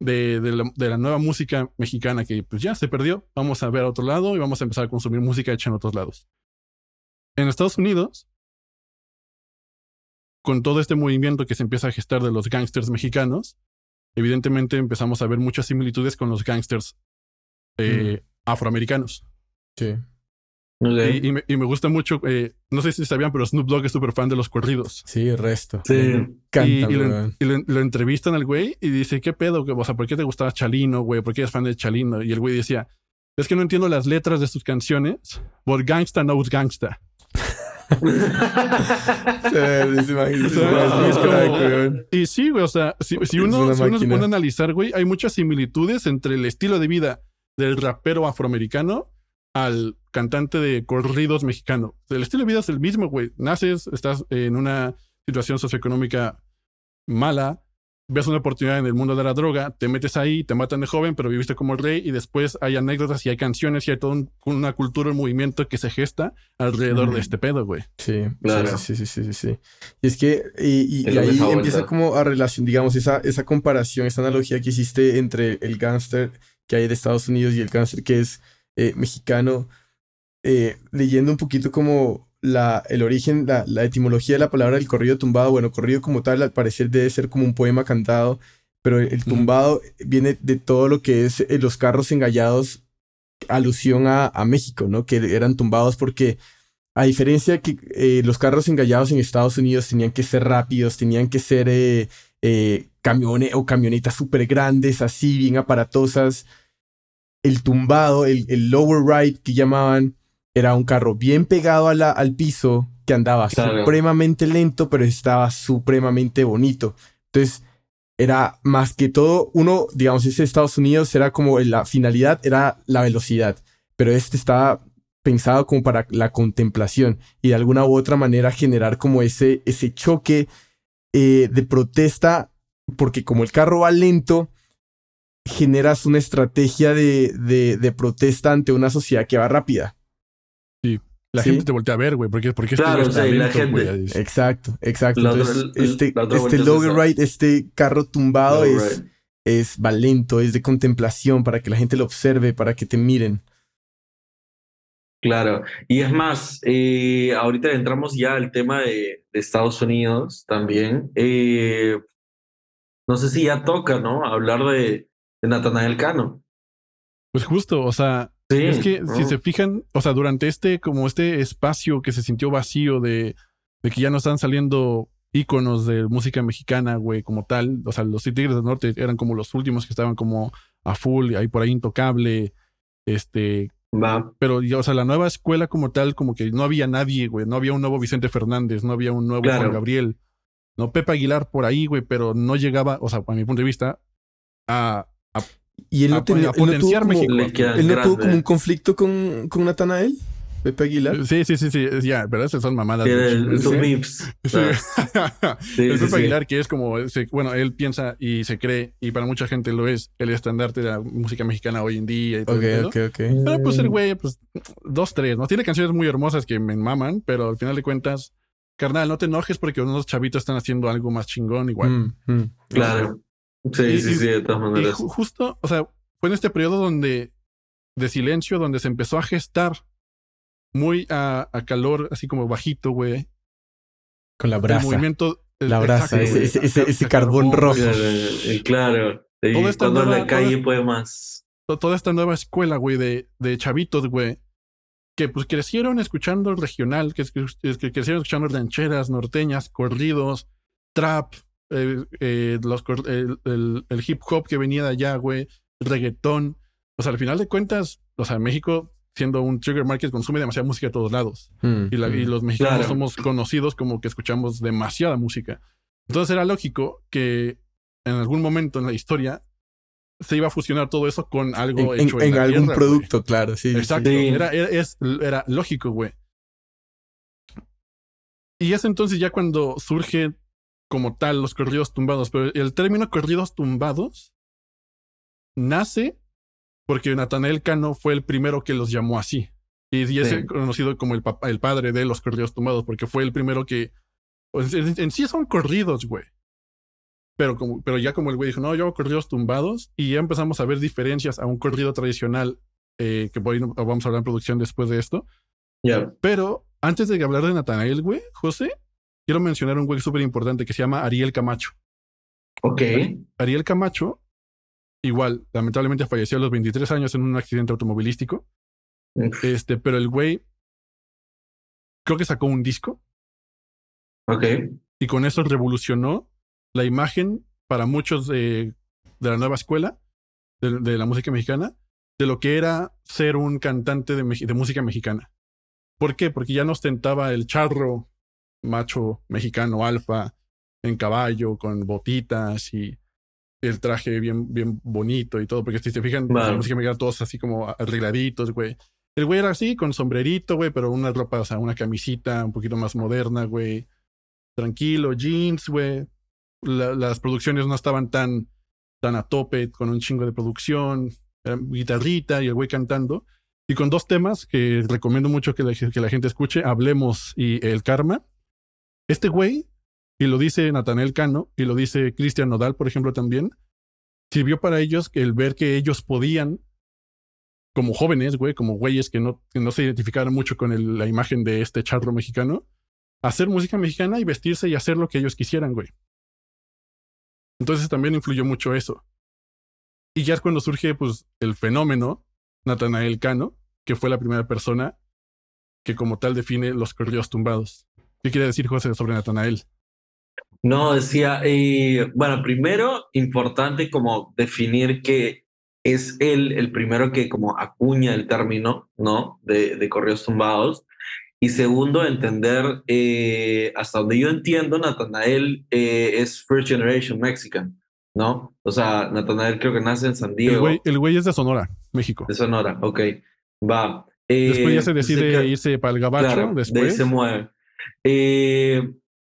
A: de, de la, de la nueva música mexicana que pues ya se perdió. Vamos a ver a otro lado y vamos a empezar a consumir música hecha en otros lados. En Estados Unidos, con todo este movimiento que se empieza a gestar de los gangsters mexicanos, evidentemente empezamos a ver muchas similitudes con los gangsters eh, afroamericanos.
B: Sí.
A: Y, y me, y me gusta mucho, eh, no sé si sabían, pero Snoop Dogg es súper fan de los corridos.
B: Sí, el resto.
C: Sí.
B: Me encanta,
A: y, y lo,
B: weón.
A: y lo- lo entrevistan al güey y dice, ¿qué pedo? O sea, ¿por qué te gustaba Chalino, güey? ¿Por qué eres fan de Chalino? Y el güey decía, es que no entiendo las letras de sus canciones, but gangsta knows gangsta. Y sí, güey, o sea, si, uno, si uno se pone a analizar, güey, hay muchas similitudes entre el estilo de vida del rapero afroamericano al cantante de corridos mexicano. El estilo de vida es el mismo, güey. Naces, estás en una situación socioeconómica mala, ves una oportunidad en el mundo de la droga, te metes ahí, te matan de joven, pero viviste como rey y después hay anécdotas y hay canciones y hay toda un- una cultura, un movimiento que se gesta alrededor
C: Ujú.
A: de este pedo, güey.
B: Sí,
C: Claro.
B: sí, sí, sí, sí, sí, sí. Y es que, y, y-
C: Es
B: y ahí empieza
C: vuelta.
B: como a relación, digamos, esa, esa comparación, esa analogía que hiciste entre el gángster que hay de Estados Unidos y el gángster que es eh, mexicano, eh, leyendo un poquito como la, el origen, la, la etimología de la palabra del corrido tumbado, bueno, corrido como tal, al parecer debe ser como un poema cantado, pero el tumbado viene de todo lo que es eh, los carros engallados, alusión a, a México, ¿no? Que eran tumbados porque a diferencia que eh, los carros engallados en Estados Unidos tenían que ser rápidos, tenían que ser eh, camiones o camionetas súper grandes, así, bien aparatosas. El tumbado, el, el lower ride que llamaban, era un carro bien pegado a la- al piso, que andaba
C: Claro.
B: supremamente lento, pero estaba supremamente bonito. Entonces, era más que todo, uno, digamos, ese Estados Unidos era como la finalidad, era la velocidad, pero este estaba pensado como para la contemplación y de alguna u otra manera generar como ese, ese choque eh, de protesta, porque como el carro va lento, generas una estrategia de, de, de protesta ante una sociedad que va rápida.
A: La
B: Sí.
A: gente te voltea a ver, güey, porque, porque este
C: Claro,
A: güey está
C: sí, la
A: lento,
C: gente-
A: güey, dice.
B: Exacto, exacto.
C: La
B: Entonces, este,
C: la
B: este
C: esa.
B: ride, este carro tumbado es, es va lento, es de contemplación para que la gente lo observe, para que te miren.
C: Claro, y es más, eh, ahorita entramos ya al tema de, de Estados Unidos también. Eh, no sé si ya toca, ¿no? Hablar de, de Natanael Cano.
A: Pues justo, o sea,
C: Sí,
A: es que si se fijan, o sea, durante este, como este espacio que se sintió vacío de, de que ya no están saliendo íconos de música mexicana, güey, como tal, o sea, los Tigres del Norte eran como los últimos que estaban como a full, ahí por ahí intocable, este,
C: Va.
A: pero o sea, la nueva escuela como tal, como que no había nadie, güey, no había un nuevo Vicente Fernández, no había un nuevo
C: Claro.
A: Juan Gabriel, no Pepe Aguilar por ahí, güey, pero no llegaba, o sea, a mi punto de vista, a,
B: Y él no,
A: a-
B: tenía,
A: a
B: él no tuvo como,
A: México.
C: Le queda
B: él no tuvo como un conflicto con, con Natanael, Pepe Aguilar.
A: Sí, sí, sí, sí, ya, pero esas son mamadas.
C: El-
A: ¿sí?
C: mips.
A: Sí. [laughs]
C: Sí,
A: el
C: sí,
A: Pepe. Aguilar, que es como, bueno, él piensa y se cree, y para mucha gente lo es, el estandarte de la música mexicana hoy en día y todo
B: ok, ok.
A: Pero pues el güey, pues dos, tres, ¿no? Tiene canciones muy hermosas que me maman, pero al final de cuentas, carnal, no te enojes porque unos chavitos están haciendo algo más chingón igual.
B: Mm, mm.
C: Claro. Sí,
A: Y-
C: sí,
A: y-
C: sí, de todas
A: Y
C: maneras.
A: ju- justo, o sea, fue en este periodo donde, de silencio, donde se empezó a gestar muy a, a calor, así como bajito, güey.
B: Con la
A: El
B: brasa.
A: movimiento. el-
B: La brasa,
A: exacto,
C: ese-
A: güey,
B: ese- ese carbón rojo.
C: Claro, eh, claro. Y
A: Toda esta
C: cuando
A: nueva-
C: la calle
A: toda-
C: puede más.
A: to- toda esta nueva escuela, güey, de, de chavitos, güey, que pues crecieron escuchando el regional, que, que- que crecieron escuchando rancheras, norteñas, corridos, trap, eh, eh, los, el, el- el hip hop que venía de allá, güey, reggaetón. O sea, al final de cuentas, o sea, México, siendo un trigger market, consume demasiada música de todos lados.
B: Mm,
A: Y, la- y
B: mm.
A: los mexicanos
C: Claro.
A: somos conocidos como que escuchamos demasiada música. Entonces era lógico que en algún momento en la historia se iba a fusionar todo eso con algo
B: En, en-
A: hecho
B: en
A: la
B: algún
A: tierra, güey.
B: producto, claro, sí. sí,
A: Exacto.
C: Sí.
A: Era, era, es- era lógico, güey. Y es entonces ya cuando surge como tal los corridos tumbados. Pero el término corridos tumbados nace porque Natanael Cano fue el primero que los llamó así. Y, y es
C: Sí.
A: conocido como el, papá, el padre de los corridos tumbados, porque fue el primero que. pues, en, en sí son corridos, güey. Pero, como, pero ya como el güey dijo, no, yo hago corridos tumbados, y ya empezamos a ver diferencias a un corrido tradicional, eh, que por ahí no- vamos a hablar en producción después de esto. Pero antes de hablar de Natanael, güey, José, quiero mencionar un güey súper importante que se llama Ariel Camacho.
C: Ok.
A: Ariel Camacho, igual, lamentablemente falleció a los 23 años en un accidente automovilístico.
C: Uf,
A: Este, pero el güey creo que sacó un disco
C: Ok.
A: y con eso revolucionó la imagen para muchos de, de la nueva escuela de, de la música mexicana de lo que era ser un cantante de, de música mexicana. ¿Por qué? Porque ya no ostentaba el charro macho mexicano alfa en caballo con botitas y el traje bien, bien bonito y todo, porque si se fijan, la música mexicana todos así como arregladitos, güey. El güey era así, con sombrerito, güey, pero una ropa, o sea, una camisita un poquito más moderna, güey. Tranquilo, jeans, güey. La- las producciones no estaban tan, tan a tope, con un chingo de producción, guitarrita y el güey cantando. Y con dos temas que recomiendo mucho que la, que la gente escuche, Hablemos y El Karma. Este güey, y lo dice Natanel Cano, y lo dice Cristian Nodal, por ejemplo, también, sirvió para ellos el ver que ellos podían, como jóvenes, güey, como güeyes que no, se identificaron mucho con la imagen de este charro mexicano, hacer música mexicana y vestirse y hacer lo que ellos quisieran, güey. Entonces también influyó mucho eso. Y ya es cuando surge, pues, el fenómeno Natanael Cano, que fue la primera persona que como tal define los corridos tumbados. ¿Qué quiere decir José sobre Natanael?
C: No, decía, eh, bueno, primero, importante como definir que es él el primero que como acuña el término, ¿no? De, de correos tumbados. Y segundo, entender, eh, hasta donde yo entiendo, Natanael eh, es First Generation Mexican, ¿no? O sea, Natanael creo que nace en San
A: El
C: Diego,
A: güey, el güey es de Sonora, México.
C: de Sonora, ok, va. Eh,
A: Después ya se
C: pues,
A: decide
C: que-
A: irse para el gabacho,
C: Claro, de ahí
A: después.
C: se mueve. Eh,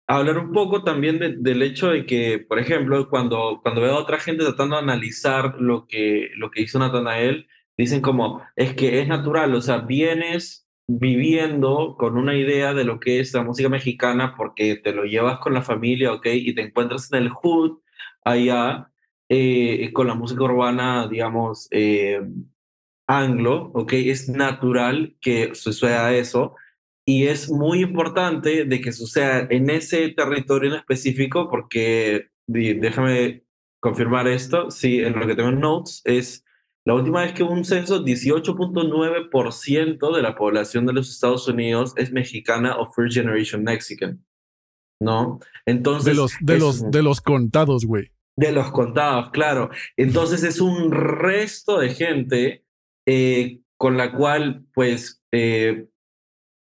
C: hablar un poco también de- del hecho de que, por ejemplo, cuando, cuando veo a otra gente tratando de analizar lo que, lo que hizo Natanael, dicen como, es que es natural, o sea, vienes viviendo con una idea de lo que es la música mexicana porque te lo llevas con la familia, ¿ok? Y te encuentras en el hood allá eh, con la música urbana, digamos, eh, anglo, ¿ok? Es natural que suceda eso y es muy importante de que suceda en ese territorio en específico porque, déjame confirmar esto, sí, en lo que tengo en notes, es la última vez que hubo un censo, 18.9% de la población de los Estados Unidos es mexicana o First Generation Mexican, ¿no? Entonces...
A: de los, de
C: es
A: los, de los contados, güey.
C: de los contados, claro. Entonces es un resto de gente eh, con la cual, pues, eh,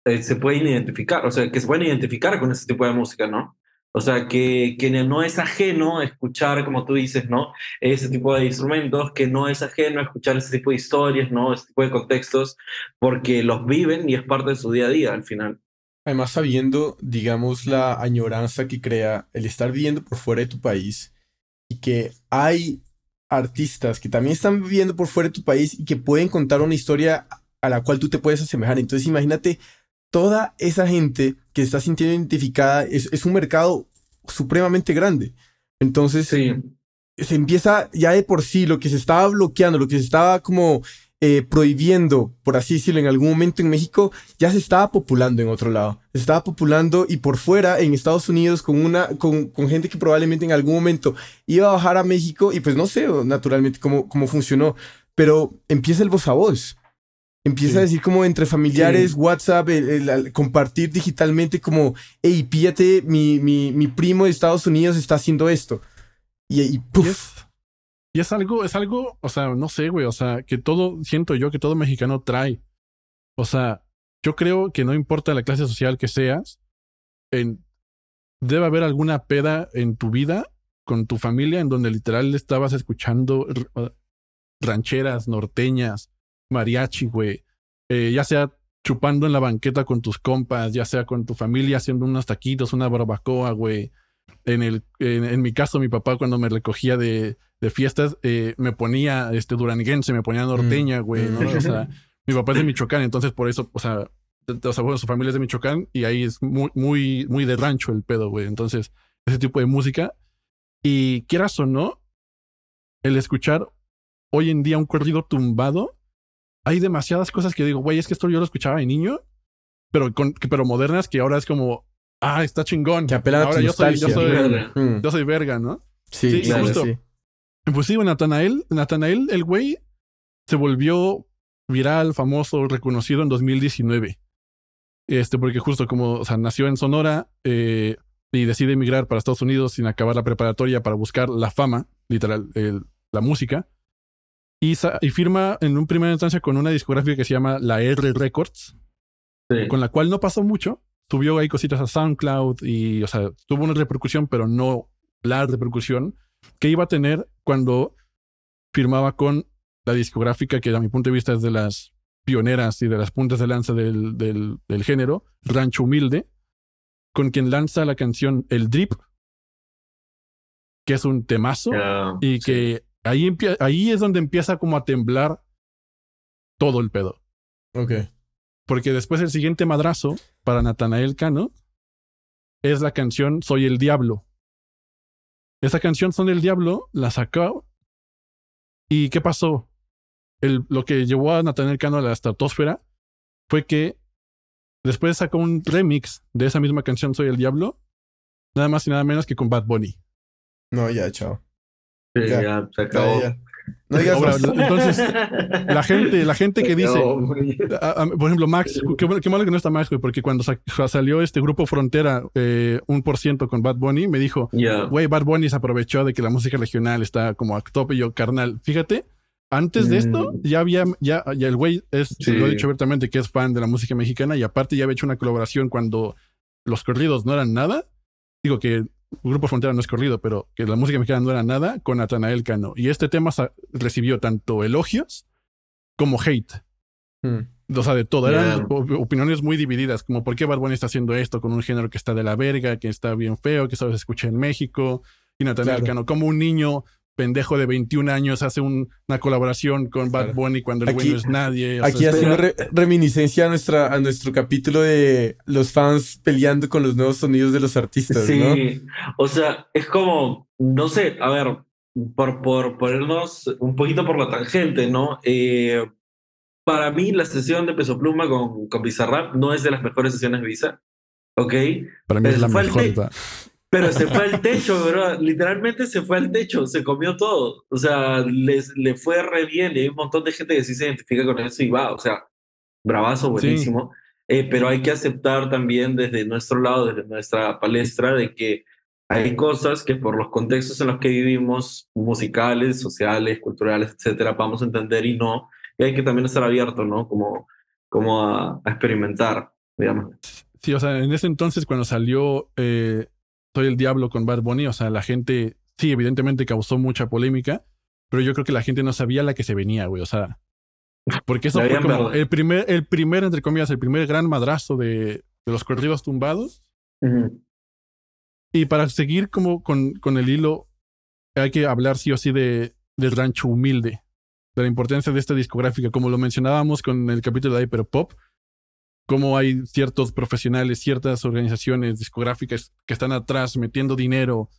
C: eh, se pueden identificar, o sea, que se pueden identificar con ese tipo de música, ¿no? O sea, que, que no es ajeno escuchar, como tú dices, ¿no? Ese tipo de instrumentos, que no es ajeno escuchar ese tipo de historias, ¿no? Ese tipo de contextos, porque los viven y es parte de su día a día al final.
B: Además, sabiendo, digamos, la añoranza que crea el estar viviendo por fuera de tu país y que hay artistas que también están viviendo por fuera de tu país y que pueden contar una historia a la cual tú te puedes asemejar. Entonces, imagínate toda esa gente que está sintiendo identificada es, es un mercado supremamente grande. Entonces,
C: Sí.
B: se empieza ya de por sí lo que se estaba bloqueando, lo que se estaba como eh, prohibiendo, por así decirlo, en algún momento en México, ya se estaba populando en otro lado. Se estaba populando y por fuera, en Estados Unidos, con, una, con, con gente que probablemente en algún momento iba a bajar a México y pues no sé naturalmente cómo, cómo funcionó, pero empieza el voz a voz. Empieza
A: Sí.
B: a decir como entre familiares,
C: Sí.
B: WhatsApp, el, el- el compartir digitalmente como, hey, píllate, mi, mi, mi primo de Estados Unidos está haciendo esto. Y, y
A: Y es, y es algo, es algo, o sea, no sé, güey, o sea, que todo, siento yo que todo mexicano trae. O sea, yo creo que no importa la clase social que seas, en, debe haber alguna peda en tu vida con tu familia en donde literal estabas escuchando rancheras, norteñas, mariachi, güey. Eh, ya sea chupando en la banqueta con tus compas, ya sea con tu familia haciendo unos taquitos, una barbacoa, güey. En, el, en, en mi caso, mi papá cuando me recogía de, de fiestas, eh, me ponía este duranguense, me ponía norteña, güey, ¿no? O sea, [laughs] mi papá es de Michoacán, entonces por eso, o sea, o sea, bueno, su familia es de Michoacán y ahí es muy, muy, muy de rancho el pedo, güey. Entonces, ese tipo de música. Y quieras o no, el escuchar hoy en día un corrido tumbado, hay demasiadas cosas que digo, güey, es que esto yo lo escuchaba de niño, pero, con, que- pero modernas que ahora es como, ah, está chingón.
B: que apelan a tu
A: ahora yo soy, yo, soy,
C: Verga.
B: Mm,
A: yo soy verga, ¿no?
B: sí,
A: sí,
B: claro,
A: justo.
B: sí.
A: Pues sí, Natanael, Natanael, el güey, se volvió viral, famoso, reconocido en 2019. Este, porque justo como, o sea, nació en Sonora eh, y decide emigrar para Estados Unidos sin acabar la preparatoria para buscar la fama, literal, el- la música. Y, firma en un primera instancia con una discográfica que se llama La R Records,
C: Sí.
A: con la cual no pasó mucho. Subió ahí cositas a SoundCloud y, o sea, tuvo una repercusión, pero no la repercusión que iba a tener cuando firmaba con la discográfica que a mi punto de vista es de las pioneras y de las puntas de lanza del, del, del género, Rancho Humilde, con quien lanza la canción El Drip, que es un temazo y
C: sí.
A: que ahí, es donde empieza como a temblar todo el pedo.
B: Ok.
A: Porque después el siguiente madrazo para Natanael Cano es la canción Soy el Diablo. Esa canción Son el Diablo la sacó. ¿Y qué pasó? El, lo que llevó a Natanael Cano a la estratosfera fue que después sacó un remix de esa misma canción Soy el Diablo, nada más y nada menos que con Bad Bunny.
B: No, ya, chao.
C: Sí,
B: ya.
C: ya, se acabó.
B: ya. No digas
A: Ahora, entonces, La gente, la gente [laughs] que dice,
C: No, güey.
A: A- a- por ejemplo, Max, qué, qué malo que no está Max, güey, porque cuando sa- salió este grupo Frontera, eh, un por ciento con Bad Bunny, me dijo, güey, Bad Bunny se aprovechó de que la música regional está como a tope y yo, carnal, fíjate, antes de esto,
C: Mm.
A: ya había, ya, ya el güey es,
C: Sí.
A: lo he dicho abiertamente, que es fan de la música mexicana y aparte ya había hecho una colaboración cuando los corridos no eran nada. Digo que Grupo Frontera no es corrido, pero que la música mexicana no era nada con Natanael Cano. Y este tema recibió tanto elogios como hate.
B: Mm.
A: O sea, de todo. Eran opiniones muy divididas, como por qué Bad Bunny está haciendo esto con un género que está de la verga, que está bien feo, que solo se escucha en México. Y Natanael
B: Claro.
A: Cano, como un niño pendejo de 21 años hace un- una colaboración con Bad. Bunny cuando el güey
B: Aquí-
A: no es nadie. sea,
B: Aquí
A: es-
B: haciendo re- reminiscencia a, nuestra, a nuestro capítulo de los fans peleando con los nuevos sonidos de los artistas,
C: Sí,
B: ¿no?
C: o sea, es como, no sé, a ver, por, por ponernos un poquito por la tangente, ¿no? Eh, para mí la sesión de Peso Pluma con, con Bizarrap no es de las mejores sesiones de Visa, ¿ok?
A: para mí es
C: pero
A: la
C: fue el
A: mejor.
C: Pero se fue al techo, bro. Literalmente se fue al techo, se comió todo. O sea, les, le fue re bien y hay un montón de gente que sí se identifica con eso y va, o sea, bravazo,
A: Sí.
C: buenísimo. Eh, pero hay que aceptar también desde nuestro lado, desde nuestra palestra, de que hay cosas que por los contextos en los que vivimos, musicales, sociales, culturales, etcétera, vamos a entender y no. Y hay que también estar abierto, ¿no? Como, como a, a experimentar, digamos.
A: Sí, o sea, en ese entonces cuando salió eh, Soy el Diablo con Bad Bunny, o sea, la gente, sí, evidentemente causó mucha polémica, pero yo creo que la gente no sabía la que se venía, güey, o sea, porque eso fue como el primer, el primer, entre comillas, el primer gran madrazo de, de los corridos tumbados. Y para seguir como con, con el hilo, hay que hablar sí o sí de, del rancho humilde, de la importancia de esta discográfica, como lo mencionábamos con el capítulo de Hyperpop. Cómo hay ciertos profesionales, ciertas organizaciones discográficas que están atrás metiendo dinero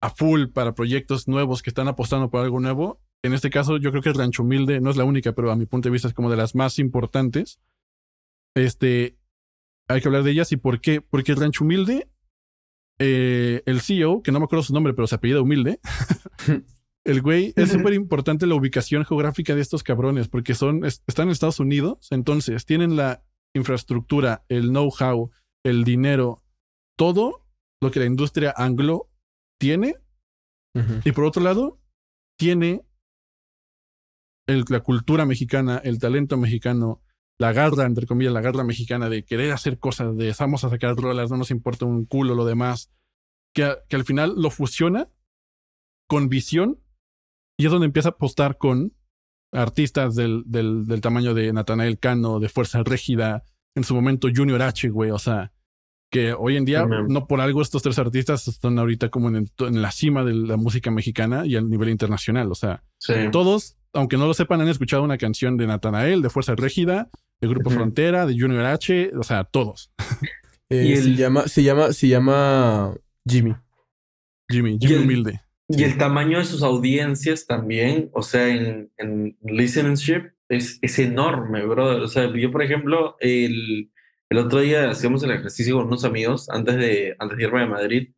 A: a full para proyectos nuevos que están apostando por algo nuevo. En este caso, yo creo que el Rancho Humilde no es la única, pero a mi punto de vista es como de las más importantes. Este, hay que hablar de ellas y por qué. Porque el Rancho Humilde, eh, el CEO, que no me acuerdo su nombre, pero se apellida Humilde, [laughs] el güey es [laughs] súper importante la ubicación geográfica de estos cabrones, porque son, están en Estados Unidos, entonces tienen la infraestructura, el know-how, el dinero, todo lo que la industria anglo tiene. Y por otro lado, tiene la cultura mexicana, el talento mexicano, la garra, entre comillas, la garra mexicana de querer hacer cosas, de vamos a sacar rolas, no nos importa un culo lo demás, que, que al final lo fusiona con visión y es donde empieza a apostar con artistas del, del, del tamaño de Natanael Cano, de Fuerza Régida, en su momento Junior H, güey, o sea, que hoy en día, no por algo estos tres artistas están ahorita como en, en, la cima de la música mexicana y a nivel internacional, o sea, todos, aunque no lo sepan, han escuchado una canción de Natanael, de Fuerza Régida, de Grupo Frontera, de Junior H, o sea, todos. [laughs]
B: Eh, y se llama, se llama, se llama Jimmy.
A: Jimmy, Jimmy Humilde.
C: Y el tamaño de sus audiencias también, o sea, en, en listenership es, es enorme, bro. O sea, yo, por ejemplo, el, el otro día hacíamos el ejercicio con unos amigos antes de, antes de irme a Madrid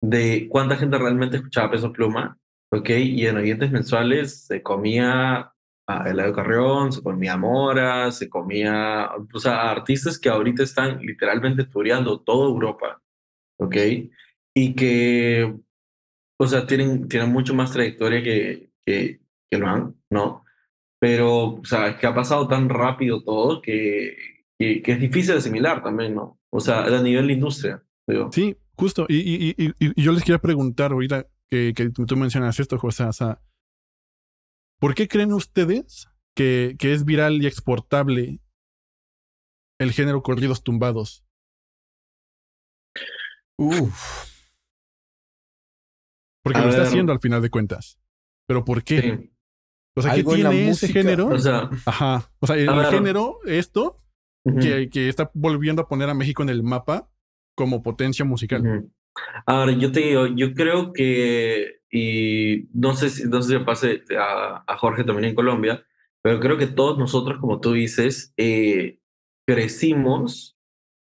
C: de cuánta gente realmente escuchaba Peso Pluma, ¿ok? Y en oyentes mensuales se comía a Eladio Carrión, se comía Mora, se comía, o sea, artistas que ahorita están literalmente tureando toda Europa, ¿ok? Y que o sea, tienen, tienen mucho más trayectoria que, que, que lo han, ¿no? Pero, o sea, es que ha pasado tan rápido todo que, que, es difícil de asimilar también, ¿no? O sea, a nivel de industria. Digo.
A: Sí, justo. Y, y, y, y, yo les quería preguntar ahorita que, que tú mencionas esto, José, o sea, ¿por qué creen ustedes que, que es viral y exportable el género corridos tumbados?
B: Uf.
A: Porque lo está haciendo al final de cuentas. ¿Pero por qué? O sea, ¿qué tiene ese género?
C: O sea,
A: Ajá. O sea, el, género, esto, que, que, está volviendo a poner a México en el mapa como potencia musical.
C: Ahora, yo te digo, yo creo que, y no sé si, no sé si pase a, a, Jorge también en Colombia, pero creo que todos nosotros, como tú dices, eh, crecimos,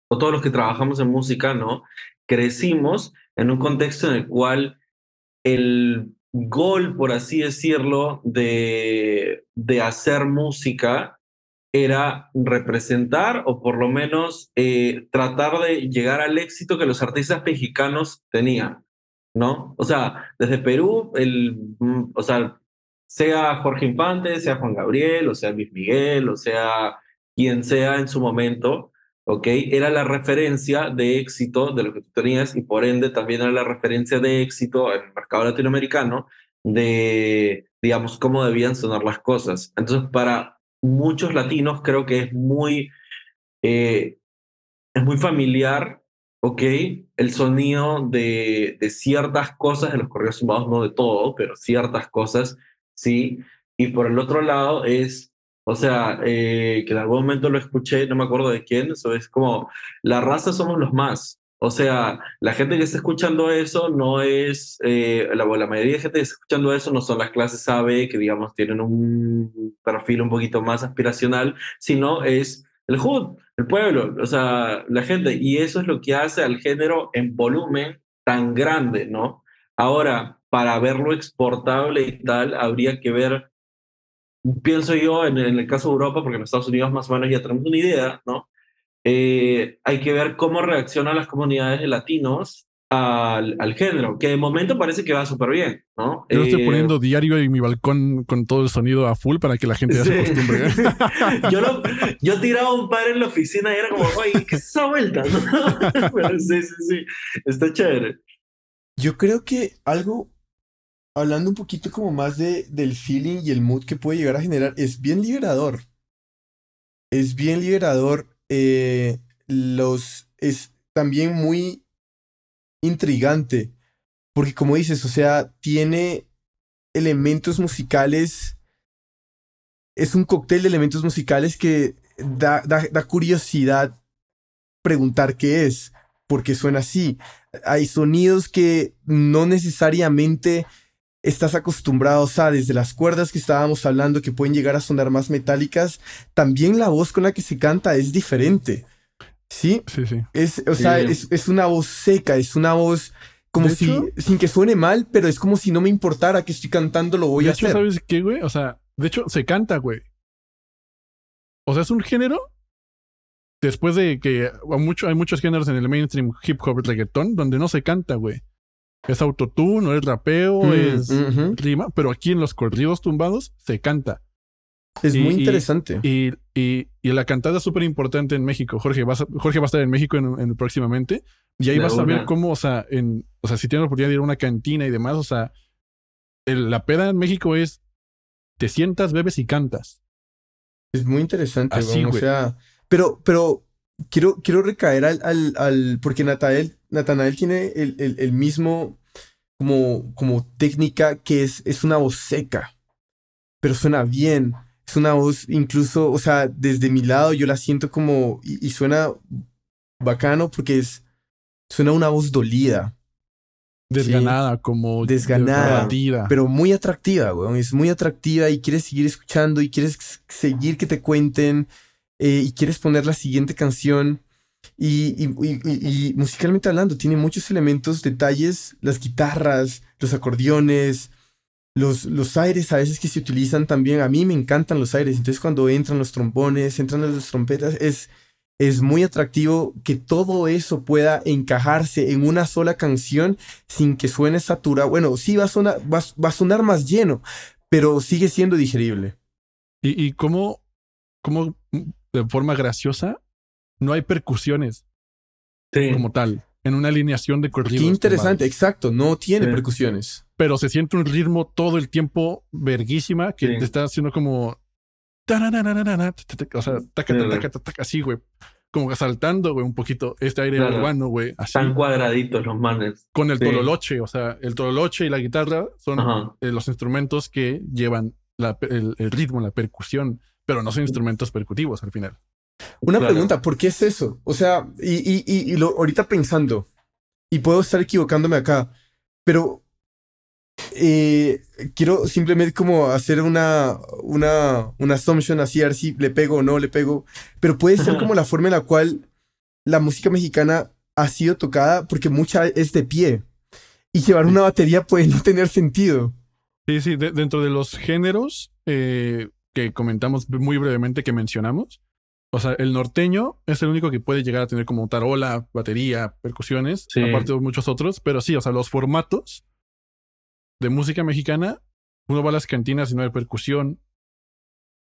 C: o todos los que trabajamos en música, ¿no? Crecimos en un contexto en el cual el gol, por así decirlo, de, de hacer música era representar o por lo menos eh, tratar de llegar al éxito que los artistas mexicanos tenían, ¿no? O sea, desde Perú, el, mm, o sea, sea Jorge Infante, sea Juan Gabriel, o sea Luis Miguel, o sea quien sea en su momento, ¿ok? Era la referencia de éxito de lo que tú tenías y por ende también era la referencia de éxito en el mercado latinoamericano de, digamos, cómo debían sonar las cosas. Entonces, para muchos latinos creo que es muy, eh, es muy familiar, ¿ok? El sonido de, de ciertas cosas, de los correos sumados, no de todo, pero ciertas cosas, sí. Y por el otro lado es o sea, eh, que en algún momento lo escuché, no me acuerdo de quién, eso es como, la raza somos los más. O sea, la gente que está escuchando eso no es, eh, la, la, mayoría de gente que está escuchando eso no son las clases AB, que digamos tienen un perfil un poquito más aspiracional, sino es el hood, el pueblo, o sea, la gente. Y eso es lo que hace al género en volumen tan grande, ¿no? Ahora, para verlo exportable y tal, habría que ver pienso yo en, el caso de Europa, porque en Estados Unidos más o menos ya tenemos una idea, ¿no? Eh, hay que ver cómo reaccionan las comunidades de latinos al, al, género, que de momento parece que va súper bien, ¿no?
A: Yo estoy eh, poniendo diario en mi balcón con todo el sonido a full para que la gente ya se acostumbre. [laughs]
C: yo, lo, yo tiraba un par en la oficina y era como, oye, ¿qué es esa vuelta? [laughs] Pero sí, sí, sí, está chévere.
B: Yo creo que algo hablando un poquito como más de, del feeling y el mood que puede llegar a generar, es bien liberador. Es bien liberador. Eh, los, es también muy intrigante. Porque como dices, o sea, tiene elementos musicales. Es un cóctel de elementos musicales que da, da, da curiosidad preguntar qué es, porque suena así. Hay sonidos que no necesariamente estás acostumbrado, o sea, desde las cuerdas que estábamos hablando que pueden llegar a sonar más metálicas, también la voz con la que se canta es diferente. ¿Sí?
A: Sí, sí.
B: Es, o sea, es, es una voz seca, es una voz como
A: De
B: si,
A: hecho-
B: sin que suene mal, pero es como si no me importara que estoy cantando, lo voy
A: de
B: a
A: hecho,
B: hacer.
A: ¿sabes qué, güey? O sea, de hecho, se canta, güey. O sea, es un género. Después de que a mucho, hay muchos géneros en el mainstream hip hop reggaetón donde no se canta, güey. Es autotune, o es rapeo,
B: Mm,
A: es
B: ujú.
A: rima, pero aquí en los corridos tumbados se canta.
B: Es
A: y-
B: muy interesante.
A: Y, y, y la cantada es súper importante en México. Jorge, vas a- Jorge va a estar en México en, en- próximamente. Y ahí
C: De
A: vas a ver cómo, o sea, en, o sea, si tienes la oportunidad de ir a una cantina y demás, o sea, el- la peda en México es te sientas, bebes y cantas.
B: Es muy interesante,
A: Así,
B: weón, O
A: güey.
B: sea, pero, pero quiero, quiero recaer al, al, al- porque Natanael, Natanael tiene el, el, el mismo como, como técnica que es, es una voz seca, pero suena bien. Es una voz incluso, o sea, desde mi lado yo la siento como, y, y suena bacano porque es, suena una voz dolida,
A: Desganada, como
B: Desganada,
A: abatida.
B: pero muy atractiva, weón. Es muy atractiva y quieres seguir escuchando y quieres seguir que te cuenten eh, y quieres poner la siguiente canción. Y, y- y- y- musicalmente hablando, tiene muchos elementos, detalles, las guitarras, los acordeones, los, los aires a veces que se utilizan también. A mí me encantan los aires. Entonces cuando entran los trombones, entran las trompetas, es, es muy atractivo que todo eso pueda encajarse en una sola canción sin que suene saturado. Bueno, sí va a sonar, va, va a sonar más lleno, pero sigue siendo digerible.
A: Y, y cómo, cómo, de forma graciosa, no hay percusiones
C: Sí.
A: como tal en una alineación de corridos.
B: Qué interesante,
A: tumbados.
B: exacto, no tiene
C: Sí.
B: percusiones.
A: Pero se siente un ritmo todo el tiempo verguísima que
C: Sí.
A: te está haciendo como. O sea, así, güey. Como saltando, güey, un poquito este aire
C: Claro.
A: urbano, güey. Así.
C: Están cuadraditos los manes.
A: Con el
C: sí.
A: tololoche, o sea, el tololoche y la guitarra son eh, los instrumentos que llevan la- el, el ritmo, la percusión, pero no son instrumentos percutivos al final.
B: Una
C: Claro.
B: pregunta, ¿por qué es eso? O sea, y, y, y, y lo, ahorita pensando, y puedo estar equivocándome acá, pero eh, quiero simplemente como hacer una, una, una assumption así, a ver si le pego o no le pego, pero puede ser como la forma en la cual la música mexicana ha sido tocada, porque mucha es de pie, y llevar una batería puede no tener sentido.
A: Sí, sí, de- dentro de los géneros eh, que comentamos muy brevemente, que mencionamos, o sea, el norteño es el único que puede llegar a tener como tarola, batería, percusiones,
C: Sí.
A: aparte de muchos otros, pero sí, o sea, los formatos de música mexicana, uno va a las cantinas y no hay percusión,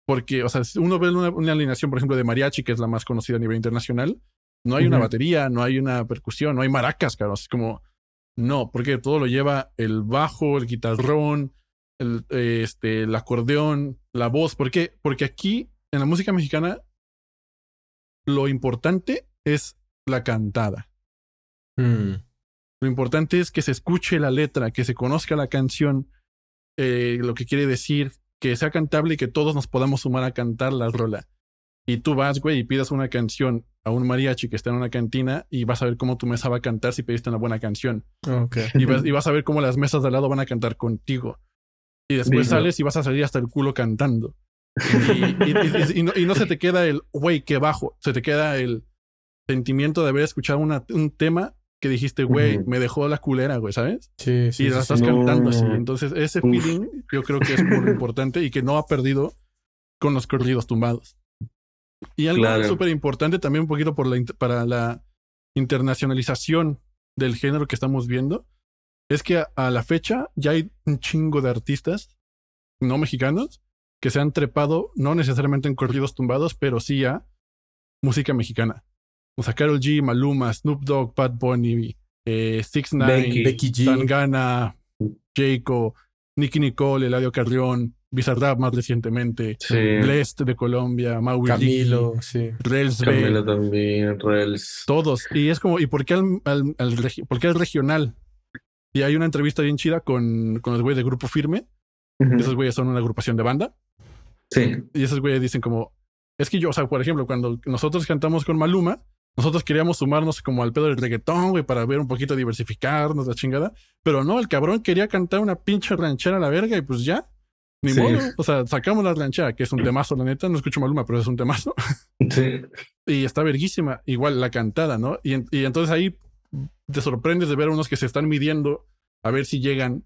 A: porque, o sea, uno ve una, una alineación, por ejemplo, de mariachi, que es la más conocida a nivel internacional, no hay una
C: Ujú.
A: batería, no hay una percusión, no hay maracas, claro, es como, no, porque todo lo lleva el bajo, el guitarrón, el, eh, este, el acordeón, la voz. ¿Por qué? Porque aquí, en la música mexicana, lo importante es la cantada.
B: Mm.
A: Lo importante es que se escuche la letra, que se conozca la canción, eh, lo que quiere decir, que sea cantable y que todos nos podamos sumar a cantar la rola. Y tú vas, güey, y pidas una canción a un mariachi que está en una cantina y vas a ver cómo tu mesa va a cantar si pediste una buena canción. Y vas, y vas a ver cómo las mesas de al lado van a cantar contigo. Y después
C: Digo.
A: sales y vas a salir hasta el culo cantando. Y, y- y- y no, y no se te queda el, güey, qué bajo. Se te queda el sentimiento de haber escuchado una- un tema que dijiste, güey, me dejó la culera, güey, ¿sabes?
B: Sí, sí,
A: y la
B: sí.
A: estás
C: No.
A: cantando así. Entonces, ese
C: Uf.
A: feeling yo creo que es lo importante y que no ha perdido con los corridos tumbados. Y algo
C: Claro.
A: súper importante también un poquito por la, para la internacionalización del género que estamos viendo, es que a, a la fecha ya hay un chingo de artistas no mexicanos que se han trepado, no necesariamente en corridos tumbados, pero sí a música mexicana. O sea, Karol G, Maluma, Snoop Dogg, Bad Bunny, eh, Six
C: Becky.
B: Becky G.
A: Tangana, Jayco, Nicky Nicole, Eladio Carrión, Bizarrap más recientemente,
C: Sí.
A: Blest de Colombia, Maui
B: Camilo, sí.
A: Rels B,
C: Camilo también, Rels.
A: todos. Y es como, ¿y por qué al, al- al regi- por qué al regional? Y hay una entrevista bien chida con, con los güeyes de Grupo Firme.
C: Ujú.
A: Esos güeyes son una agrupación de banda.
C: Sí.
A: Y esos güeyes dicen como, Es que yo, o sea, por ejemplo, cuando nosotros cantamos con Maluma, nosotros queríamos sumarnos como al pedo del reggaetón, güey, para ver un poquito diversificarnos, la chingada. Pero no, el cabrón quería cantar una pinche ranchera a la verga y pues ya. Ni modo. O sea, sacamos la ranchera, que es un temazo, la neta. No escucho Maluma, pero es un temazo.
C: Sí. [laughs]
A: Y está verguísima. Igual la cantada, ¿no? Y, y entonces ahí te sorprendes de ver unos que se están midiendo a ver si llegan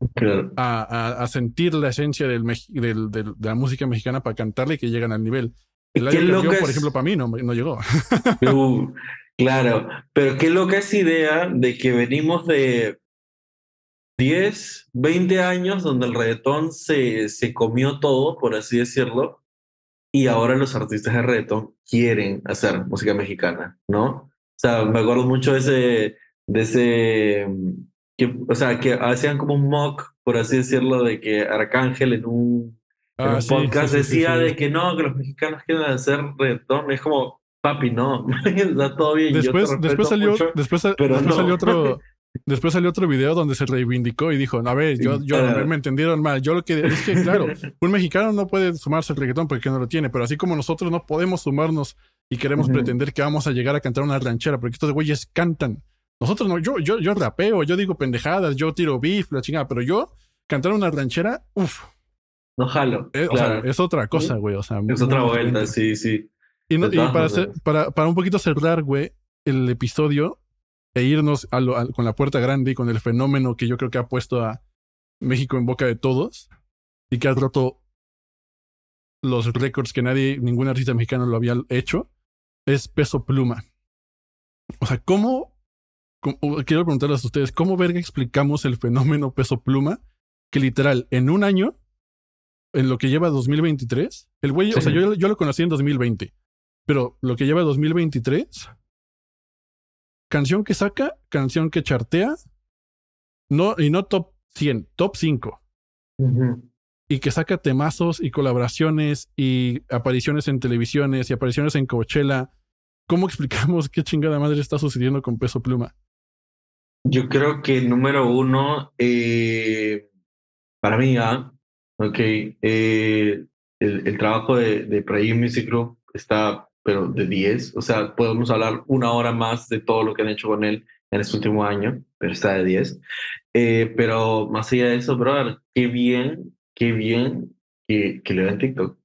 A: a, a, sentir la esencia del, del, de la música mexicana para cantarle y que llegan al nivel. El año que por ejemplo, para mí no, no llegó. [laughs]
C: Uh, claro, pero qué loca esa idea de que venimos de 10, 20 años donde el reggaetón se, se comió todo, por así decirlo, y ahora los artistas de reggaetón quieren hacer música mexicana, ¿no? O sea, me acuerdo mucho de ese, de ese, que, o sea, que hacían como un mock, por así decirlo, de que Arcángel en un en ah, podcast decía de que no, que los mexicanos quieren hacer reggaetón. Es como, papi, no, [laughs] está todo bien.
A: Después, después salió, después, salió otro. [laughs] Después salió otro video donde se reivindicó y dijo, a ver, yo, yo me entendieron mal. Yo lo que es que, claro, [laughs] un mexicano no puede sumarse al reggaetón porque no lo tiene, pero así como nosotros no podemos sumarnos y queremos pretender que vamos a llegar a cantar una ranchera, porque estos güeyes cantan. Nosotros no, yo, yo, yo rapeo, yo digo pendejadas, yo tiro beef, la chingada, pero yo cantar una ranchera, uff,
C: no jalo.
A: Es, o sea, es otra cosa, güey. O sea,
C: es otra vuelta, sí, sí.
A: Y, para, para, para, un poquito cerrar, güey, el episodio e irnos con la puerta grande y con el fenómeno que yo creo que ha puesto a México en boca de todos y que ha roto los récords que nadie, ningún artista mexicano lo había hecho, es Peso Pluma. O sea, ¿cómo, quiero preguntarles a ustedes, ¿cómo verga explicamos el fenómeno Peso Pluma? Que literal, en un año en lo que lleva 2023, el güey, o sea, yo, yo, lo conocí en 2020, pero lo que lleva 2023, canción que saca, canción que chartea, no, y no top 100, top 5. Y que saca temazos y colaboraciones y apariciones en televisiones y apariciones en Coachella. ¿Cómo explicamos [laughs] qué chingada madre está sucediendo con Peso Pluma?
C: Yo creo que número uno, eh, para mí, ¿ah? Ok, eh, el, el, trabajo de, de Music Group está, pero de 10. O sea, podemos hablar una hora más de todo lo que han hecho con él en este último año, pero está de 10. Eh, pero más allá de eso, brother, qué bien, qué bien que, que le den TikTok.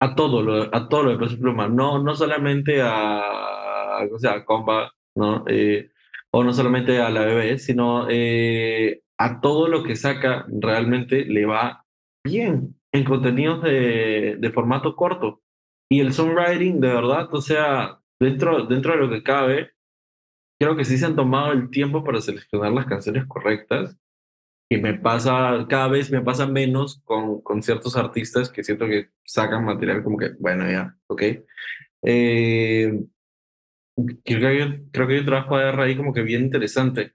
C: A todo lo, a todo lo de Peso Pluma. No, no solamente a, o sea, a Comba, ¿no? Eh, o no solamente a la bebé, sino eh, a todo lo que saca realmente le va bien en contenidos de, de formato corto. Y el songwriting, de verdad, o sea, dentro, dentro de lo que cabe, creo que sí se han tomado el tiempo para seleccionar las canciones correctas. Y me pasa, cada vez me pasa menos con, con ciertos artistas que siento que sacan material como que, bueno, ya, ok. Eh, creo, que hay, creo que hay un trabajo de ahí como que bien interesante.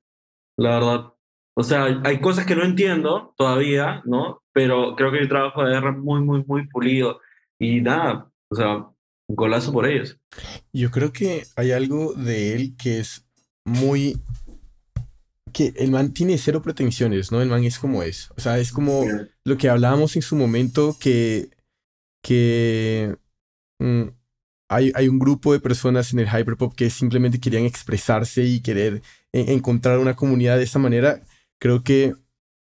C: La verdad, o sea, hay cosas que no entiendo todavía, ¿no? Pero creo que hay un trabajo de guerra muy, muy, muy pulido. Y nada, o sea, un golazo por ellos.
B: Yo creo que hay algo de él que es muy... Que el man tiene cero pretensiones, ¿no? El man es como es. O sea, es como lo que hablábamos en su momento que... que mm, hay, hay, un grupo de personas en el hyperpop que simplemente querían expresarse y querer encontrar una comunidad de esa manera. Creo que,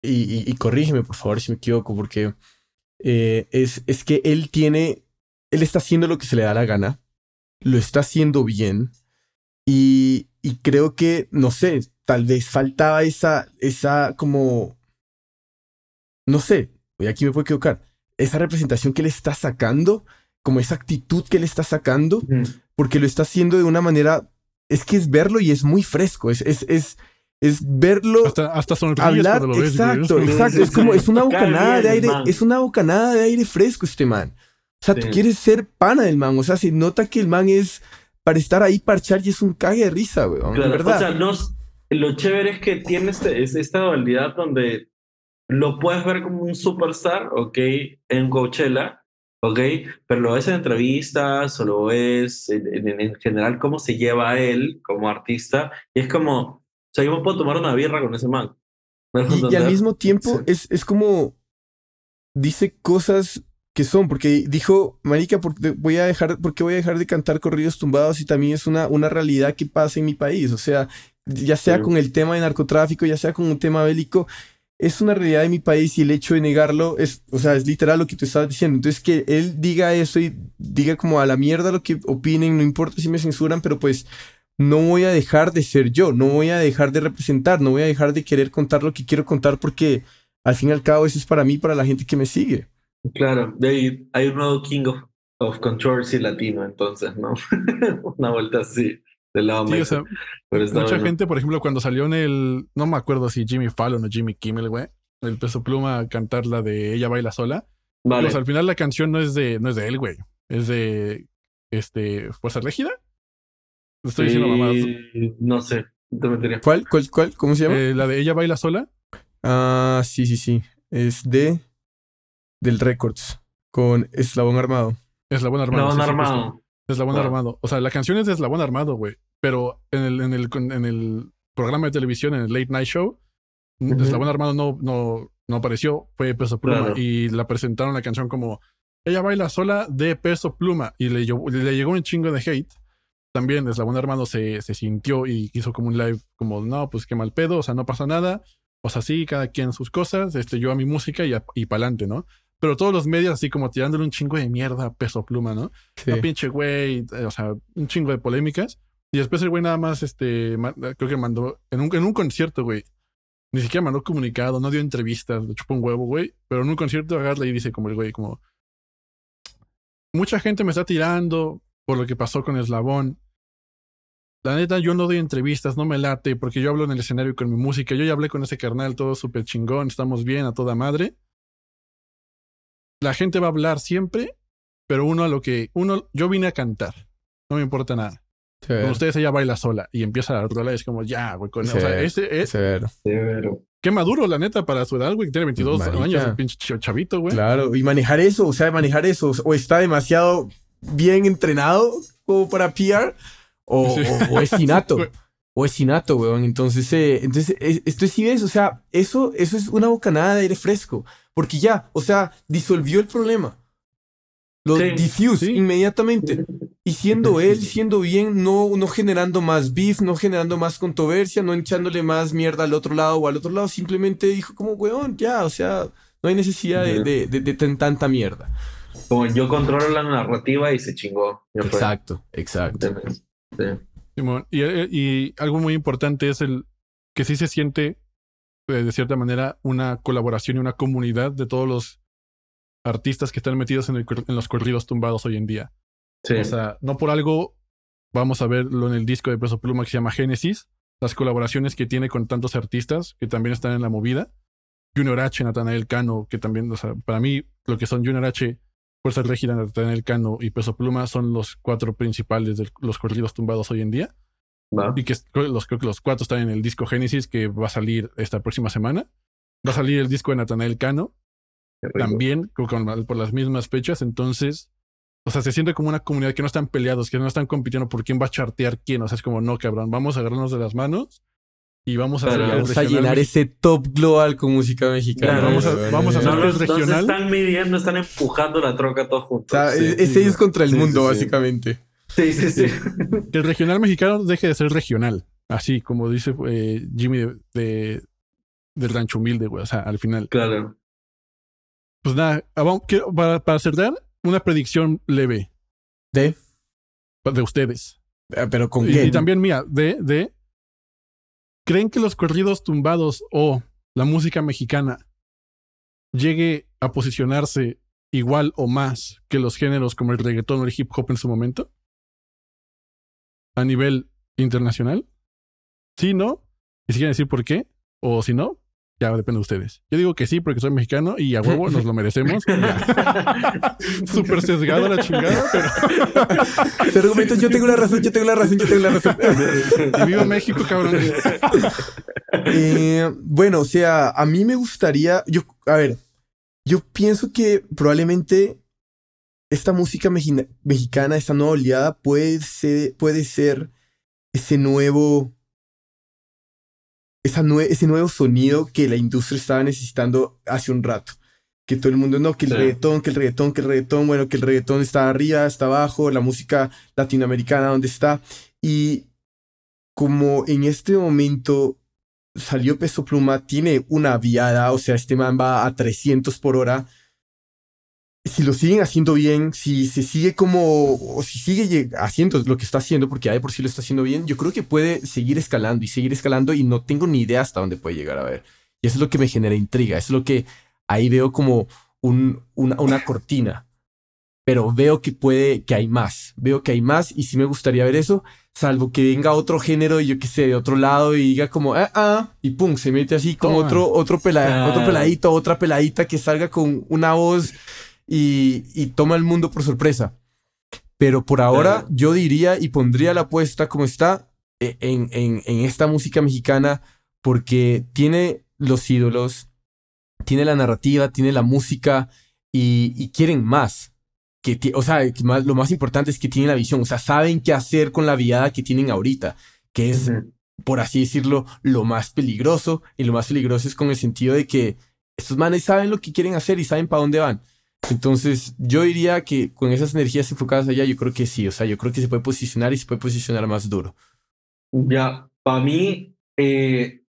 B: y, corrígeme por favor si me equivoco, porque eh, es, es que él tiene, él está haciendo lo que se le da la gana, lo está haciendo bien, y, y creo que, no sé, tal vez faltaba esa, esa como, no sé, y aquí me puedo equivocar, esa representación que él está sacando, como esa actitud que él está sacando, porque lo está haciendo de una manera, es que es verlo y es muy fresco, es, es, es, es verlo
A: hasta, hasta
B: hablar. exacto exacto es como es una bocanada de aire es una bocanada de aire fresco este man. O sea tú quieres ser pana del man o sea se nota que el man es para estar ahí parchar y es un cague de risa güey verdad
C: o sea no, lo chévere es que tiene este, esta dualidad donde lo puedes ver como un superstar ok en Coachella ¿ok? Pero lo ves en entrevistas o lo ves en, en, general cómo se lleva a él como artista y es como, o sea, yo me puedo tomar una birra con ese man.
B: Y, al mismo tiempo es, es como dice cosas que son, porque dijo, marica, ¿por, voy a dejar, ¿por qué voy a dejar de cantar corridos tumbados y también es una, una realidad que pasa en mi país? O sea, ya sea con el tema de narcotráfico, ya sea con un tema bélico, es una realidad de mi país y el hecho de negarlo es, o sea, es literal lo que tú estabas diciendo. Entonces, que él diga eso y diga como a la mierda lo que opinen, no importa si me censuran, pero pues no voy a dejar de ser yo, no voy a dejar de representar, no voy a dejar de querer contar lo que quiero contar porque al fin y al cabo eso es para mí, para la gente que me sigue.
C: Claro, ahí hay un nuevo King of, of Controversy latino, entonces, ¿no? [laughs] Una vuelta así. Del lado
A: sí, o sea, mucha gente, por ejemplo, cuando salió en el, no me acuerdo si Jimmy Fallon o Jimmy Kimmel, güey, el peso pluma a cantar la de Ella baila sola. Vale. Pues al final la canción no es de, no es de él, güey. Es de este Fuerza Régida.
C: Estoy diciendo mamadas. No sé, te metería.
B: ¿Cuál? ¿Cuál? ¿Cuál? ¿Cómo se llama?
A: Eh, la de Ella baila sola.
B: Ah, sí, sí, sí. Es de del Records con Eslabón Armado.
A: Eslabón Armado.
C: Eslabón Armado.
A: Eslabón Armado. O sea, la canción es de Eslabón Armado, güey. Pero en el, en el, en el programa de televisión, en el Late Night Show, Eslabón Armado no, no, no apareció, fue Peso Pluma. Y la presentaron la canción como ella baila sola de Peso Pluma. Y le, le llegó un chingo de hate. También Eslabón Armado se, se sintió y hizo como un live como, no, pues qué mal pedo, o sea, no pasa nada. O sea, sí, cada quien sus cosas, este, yo a mi música y, y pa'lante, ¿no? Pero todos los medios así como tirándole un chingo de mierda a peso pluma, ¿no? Sí. pinche güey, o sea, un chingo de polémicas. Y después el güey nada más, este, creo que mandó, en un, en un concierto, güey, ni siquiera mandó comunicado, no dio entrevistas, le chupó un huevo, güey, pero en un concierto agarra y dice como el güey, como, mucha gente me está tirando por lo que pasó con Eslabón. La neta, yo no doy entrevistas, no me late, porque yo hablo en el escenario con mi música. Yo ya hablé con ese carnal, todo súper chingón, estamos bien, a toda madre la gente va a hablar siempre, pero uno a lo que, uno, yo vine a cantar, no me importa nada. Con ustedes ella baila sola y empieza la rola y es como, ya, güey, con, o sea, ese es... Severo. Qué maduro, la neta, para su edad, güey, que tiene 22 años, el pinche chavito, güey.
B: Claro, y manejar eso, o sea, manejar eso, o está demasiado bien entrenado como para PR, o, o, es inato. [laughs] o es inato, weón. Entonces, eh, entonces esto sí es, o sea, eso, eso es una bocanada de aire fresco. Porque ya, o sea, disolvió el problema. Lo diffuse inmediatamente. Y siendo [laughs] él, siendo bien, no, no generando más beef, no generando más controversia, no echándole más mierda al otro lado o al otro lado, simplemente dijo como, weón, ya, o sea, no hay necesidad de, de, tanta mierda.
C: Como yo controlo la narrativa y se chingó.
B: Exacto, exacto.
A: Y, y algo muy importante es el que sí se siente eh, de cierta manera, una colaboración y una comunidad de todos los artistas que están metidos en, los corridos tumbados hoy en día. O sea, no por algo vamos a verlo en el disco de Peso Pluma que se llama Génesis, las colaboraciones que tiene con tantos artistas que también están en la movida. Junior H, Natanael Cano, que también, o sea, para mí, lo que son Junior H, Fuerza Régida, Natanael Cano y Peso Pluma son los cuatro principales de los corridos tumbados hoy en día. Y que los, creo que los cuatro están en el disco Génesis que va a salir esta próxima semana. Va a salir el disco de Natanael Cano. También por las mismas fechas. Entonces, o sea, se siente como una comunidad que no están peleados, que no están compitiendo por quién va a chartear quién. O sea, es como, no, cabrón, vamos a agarrarnos de las manos y vamos a,
B: vamos a llenar ese top global con música mexicana.
A: vamos a, vamos a hacer
C: no, regional. No están midiendo, están empujando la troca todos juntos.
B: O sea, es contra el mundo, básicamente.
C: Sí, sí, sí.
A: Que el regional mexicano deje de ser regional. Así como dice eh, Jimmy de, del rancho humilde, güey. O sea, al final.
C: Claro.
A: Pues nada, para, para cerrar, una predicción leve.
B: ¿De?
A: De ustedes.
B: Ah, pero con
A: y, Y también mía, de, de. ¿Creen que los corridos tumbados o la música mexicana llegue a posicionarse igual o más que los géneros como el reggaetón o el hip hop en su momento? a nivel internacional? ¿Sí, no? ¿Y si quieren decir por qué? O si no, ya depende de ustedes. Yo digo que sí porque soy mexicano y a huevo nos lo merecemos. [laughs] Súper sesgado la chingada,
B: pero... [laughs] yo tengo la razón, yo tengo la razón, yo tengo la razón.
A: y vivo México, cabrón. [laughs]
B: Eh, bueno, o sea, a mí me gustaría... Yo, a ver, yo pienso que probablemente esta música mexicana, esta nueva oleada, puede ser, puede ser ese nuevo. Ese nuevo sonido que la industria estaba necesitando hace un rato. que todo el mundo, no, que el
C: Sí.
B: reggaetón, que el reggaetón, que el reggaetón, bueno, que el reggaetón está arriba, está abajo, la música latinoamericana, ¿dónde está? Y como en este momento salió Peso Pluma, tiene una viada, o sea, este man va a 300 por hora. Si lo siguen haciendo bien, si se sigue como, o si sigue haciendo lo que está haciendo, porque ya de por sí lo está haciendo bien, yo creo que puede seguir escalando y seguir escalando y no tengo ni idea hasta dónde puede llegar a ver. Y eso es lo que me genera intriga, eso es lo que ahí veo como un, una, una cortina. Pero veo que puede, que hay más, veo que hay más y sí me gustaría ver eso, salvo que venga otro género, yo qué sé, de otro lado y diga como, ah, ah, y pum, se mete así
A: Toma.
B: otro, otro, pela-
C: Ah.
B: otro peladito, otra peladita que salga con una voz y, y toma el mundo por sorpresa. Pero por ahora
C: Claro.
B: yo diría y pondría la apuesta como está eh, en, en, en esta música mexicana porque tiene los ídolos, tiene la narrativa, tiene la música y, y quieren más. Que o sea, que más- lo más importante es que tienen la visión, o sea, saben qué hacer con la viada que tienen ahorita, que es,
C: Ujú.
B: por así decirlo, lo más peligroso. Y lo más peligroso es con el sentido de que estos manes saben lo que quieren hacer y saben para dónde van. Entonces, yo diría que con esas energías enfocadas allá, yo creo que sí, o sea, yo creo que se puede posicionar y se puede posicionar más duro.
C: Ya, para mí, eh,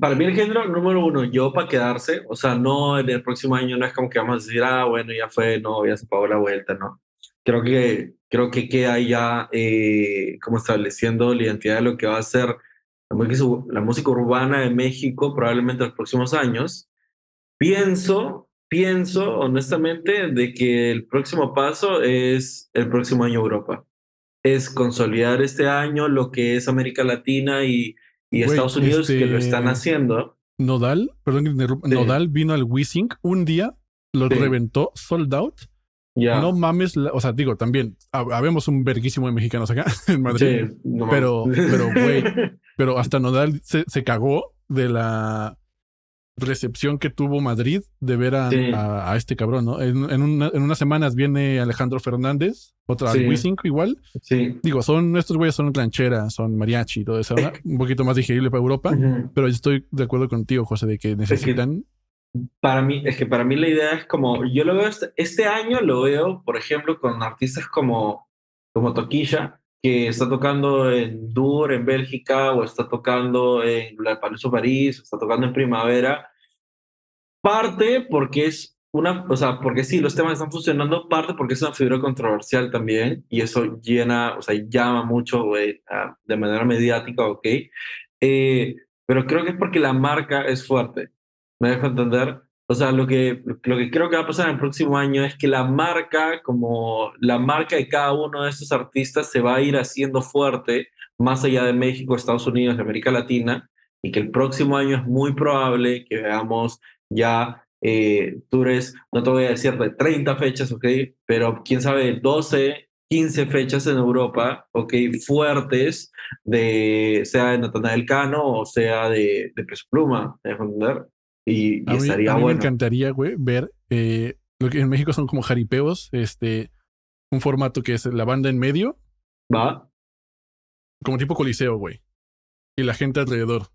C: para mí el género número uno, yo para quedarse, o sea, no en el próximo año no es como que vamos a decir, ah, bueno, ya fue, no, ya se pagó la vuelta, no. Creo que, creo que queda ya eh, como estableciendo la identidad de lo que va a ser la música, la música urbana de México probablemente en los próximos años. Pienso, pienso honestamente de que el próximo paso es el próximo año Europa es consolidar este año lo que es América Latina y, y
A: Güey,
C: Estados Unidos que lo
A: este-
C: están haciendo.
A: Nodal, perdón que te interrumpa,
C: Sí.
A: Nodal vino al Wissing un día, lo
C: Sí.
A: reventó, sold out.
C: Ya.
A: No mames, la- o sea, digo, también, hab- habemos un verguísimo de mexicanos acá [laughs] en Madrid.
C: Sí, no
A: Pero- pero, güey, [laughs] Pero hasta Nodal se, se cagó de la recepción que tuvo Madrid de ver a,
C: Sí.
A: a- a este cabrón, ¿no? En, en una- en unas semanas viene Alejandro Fernández, otra
C: Sí.
A: al Wisin igual.
C: sí.
A: Digo, son estos güeyes son rancheras, son mariachi y todo eso, ¿verdad? un poquito más digerible para Europa. Pero yo estoy de acuerdo contigo, José, de que necesitan.
C: Para mí, es que para mí la idea es como, yo lo veo este, este año, lo veo, por ejemplo, con artistas como, como Toquilla, que está tocando en Dur, en Bélgica, o está tocando en la Palacio París, o está tocando en Primavera. Parte porque es una, o sea, porque sí, los temas están funcionando, parte porque es una figura controversial también, y eso llena, o sea, llama mucho, güey, a- de manera mediática, ok. Eh, pero creo que es porque la marca es fuerte. ¿Me dejo entender? O sea, lo que, lo que creo que va a pasar en el próximo año es que la marca, como la marca de cada uno de estos artistas, se va a ir haciendo fuerte más allá de México, Estados Unidos, América Latina, y que el próximo año es muy probable que veamos ya eh, tours, no te voy a decir de 30 fechas, ¿ok? Pero quién sabe, 12, 15 fechas en Europa, ¿ok? Fuertes, de, sea de Natanael Cano o sea de, de Peso Pluma, ¿me entender? Y, y
A: A mí,
C: estaría
A: a mí me encantaría, güey, ver eh, lo que en México son como jaripeos, este, un formato que es la banda en medio,
C: ¿Va?
A: como tipo coliseo, güey. Y la gente alrededor.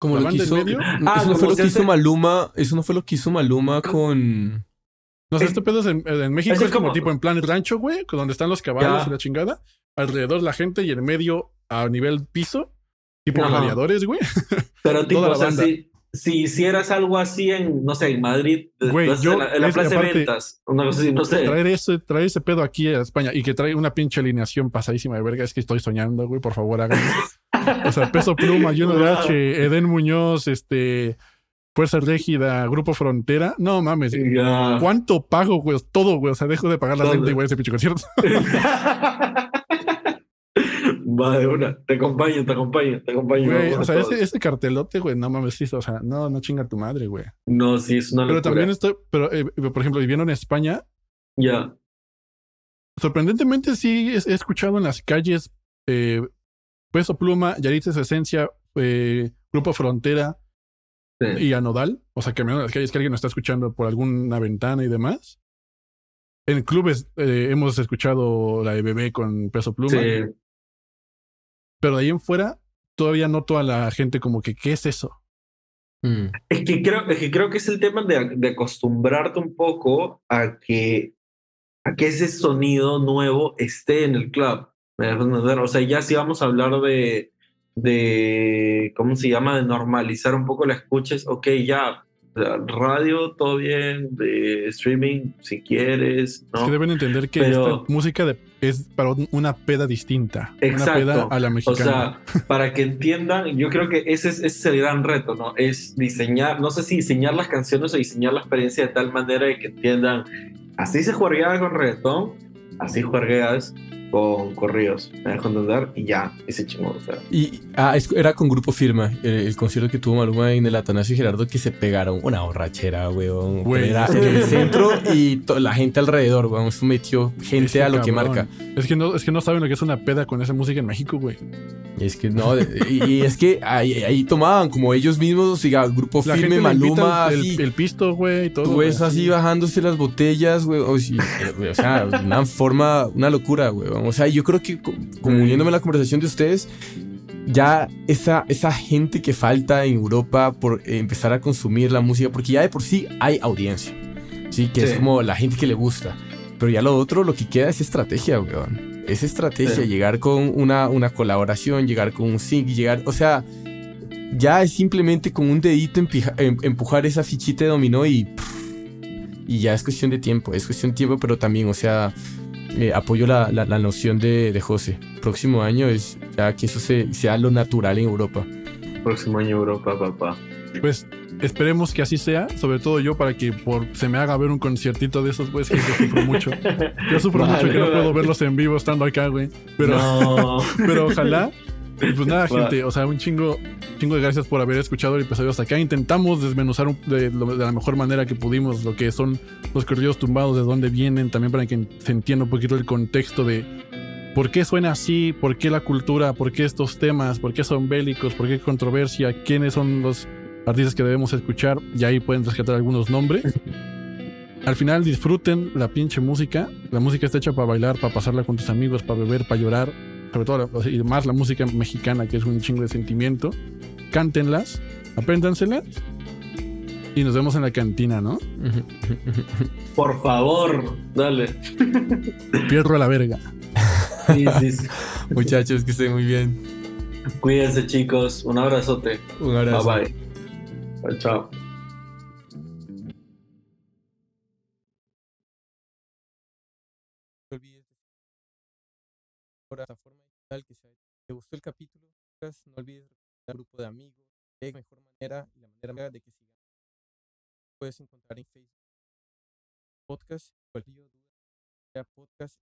B: Como
A: ¿La
B: lo que
A: banda en
B: hizo,
A: medio?
C: Ah,
B: eso no fue lo que hizo Maluma, eso no fue lo que hizo Maluma con...
A: No sé,
C: Eh,
A: este pedo es en, en México es
C: es
A: como,
C: como-
A: tipo en plan rancho, güey, con donde están los caballos
C: Ya.
A: y la chingada. Alrededor la gente y en medio a nivel piso, tipo
C: Ajá.
A: gladiadores, güey.
C: Pero [laughs] tipo,
A: Toda la
C: o sea,
A: banda.
C: si, si hicieras algo así en, no sé, en Madrid,
A: Güey,
C: entonces
A: yo-
C: en la, en la
A: es que
C: plaza de ventas, una cosa así, no sé.
A: Traer ese, traer ese pedo aquí a España y que trae una pinche alineación pasadísima de verga. Es que estoy soñando, güey, por favor, háganlo. [laughs] O sea, Peso Pluma, Juno
C: Wow.
A: H, Eden Muñoz, este, Fuerza Régida, Grupo Frontera. No mames. ¿Cuánto pago, güey? Todo, güey. O sea, dejo de pagar la renta y voy a ese pinche concierto. [laughs]
C: Va de una, te acompaño, te acompaño, te acompaño.
A: Güey, o sea, ese, ese cartelote, güey, no mames, sí, o sea, no, no chinga tu madre, güey.
C: No, sí, es una
A: Pero
C: locura.
A: también estoy, pero, eh, por ejemplo, viviendo en España,
C: Ya,
A: sorprendentemente sí he, escuchado en las calles eh, Peso Pluma, Yaritza Esencia, eh, Grupo Frontera
C: sí.
A: y Anodal. O sea, caminando en las calles que alguien nos está escuchando por alguna ventana y demás. En clubes eh, hemos escuchado la de Bebé con Peso Pluma.
C: Sí.
A: Pero de ahí en fuera, todavía noto a la gente como que, ¿qué es eso?
B: Mm.
C: Es que creo, es que creo que es el tema de, de acostumbrarte un poco a que, a que ese sonido nuevo esté en el club. O sea, ya si vamos a hablar de, de, ¿cómo se llama? De normalizar un poco la escuches, ok, ya, radio, todo bien, de streaming, si quieres,
A: Es que
C: ¿no?
A: deben entender que
C: Pero-
A: esta música de- es para un- una peda distinta. Una
C: Exacto.
A: peda a la
C: O
A: mexicana.
C: sea, [laughs] para que entiendan, yo creo que ese es, ese es el gran reto, ¿no? Es diseñar, no sé si diseñar las canciones o diseñar la experiencia de tal manera de que entiendan, así se juega con reggaetón, así juegas con corridos, me dejo entender, y ya, ese chingón, o sea.
B: Y ah, es- era con Grupo Firma, el, el concierto que tuvo Maluma en el Atanasio y Gerardo, que se pegaron una borrachera, weón.
A: Güey.
B: Era en el centro y la gente alrededor, weón. Eso metió gente a lo que marca.
A: Es que, no, es que no saben lo que es una peda con esa música en México, güey.
B: Y es que no, y, y es que ahí, ahí tomaban como ellos mismos, diga, Grupo
A: La
B: Firme,
A: gente le invita
B: Maluma,
A: el,
B: así.
A: el pisto, güey, y todo.
B: Tú ves así bajándose las botellas, güey. O, eh, o sea, una forma, una locura, güey. O sea, yo creo que co- como uniéndome a la conversación de ustedes, ya esa, esa gente que falta en Europa por eh, empezar a consumir la música, porque ya de por sí hay audiencia, ¿sí? Que es
C: Sí.
B: como la gente que le gusta. Pero ya lo otro, lo que queda es estrategia, weón. Es estrategia,
C: Sí.
B: llegar con una, una colaboración, llegar con un sync, llegar, o sea, ya es simplemente con un dedito empija- em- empujar esa fichita de dominó y y ya es cuestión de tiempo, es cuestión de tiempo, pero también, o sea, eh, apoyo la, la, la noción de, de José. Próximo año es ya que eso se, sea lo natural en Europa.
C: Próximo año Europa, papá.
A: Pues esperemos que así sea, sobre todo yo, para que por, se me haga ver un conciertito de esos, güey, es que yo sufro mucho. Yo sufro [laughs]
C: Vale,
A: mucho que no puedo verlos en vivo estando acá, güey. Pero,
C: No. [laughs]
A: pero ojalá. Y pues nada, [laughs] gente, o sea, un chingo, chingo de gracias por haber escuchado el episodio hasta acá. Intentamos desmenuzar un- de, de la mejor manera que pudimos lo que son los corridos tumbados, de dónde vienen, también para que se entienda un poquito el contexto de por qué suena así, por qué la cultura, por qué estos temas, por qué son bélicos, por qué controversia, quiénes son los artistas que debemos escuchar. Y ahí pueden rescatar algunos nombres. [laughs] Al final disfruten la pinche música. La música está hecha para bailar, para pasarla con tus amigos, para beber, para llorar. Sobre todo, la- y más la música mexicana, que es un chingo de sentimiento. Cántenlas, apréndanselas. Y nos vemos en la cantina, ¿no? [laughs]
C: Por favor, dale. [laughs]
A: Pierro a la verga.
C: Sí, sí, sí. [laughs]
B: Muchachos, que estén muy bien.
C: Cuídense, chicos. Un abrazote.
B: Un abrazo.
C: Bye bye. Chao, chao.
B: Que sea. ¿Te gustó el capítulo? No olvides recomendar al grupo de amigos. De mejor manera y la manera de que sigan. Puedes encontrar en Facebook podcast. Cualquier podcast.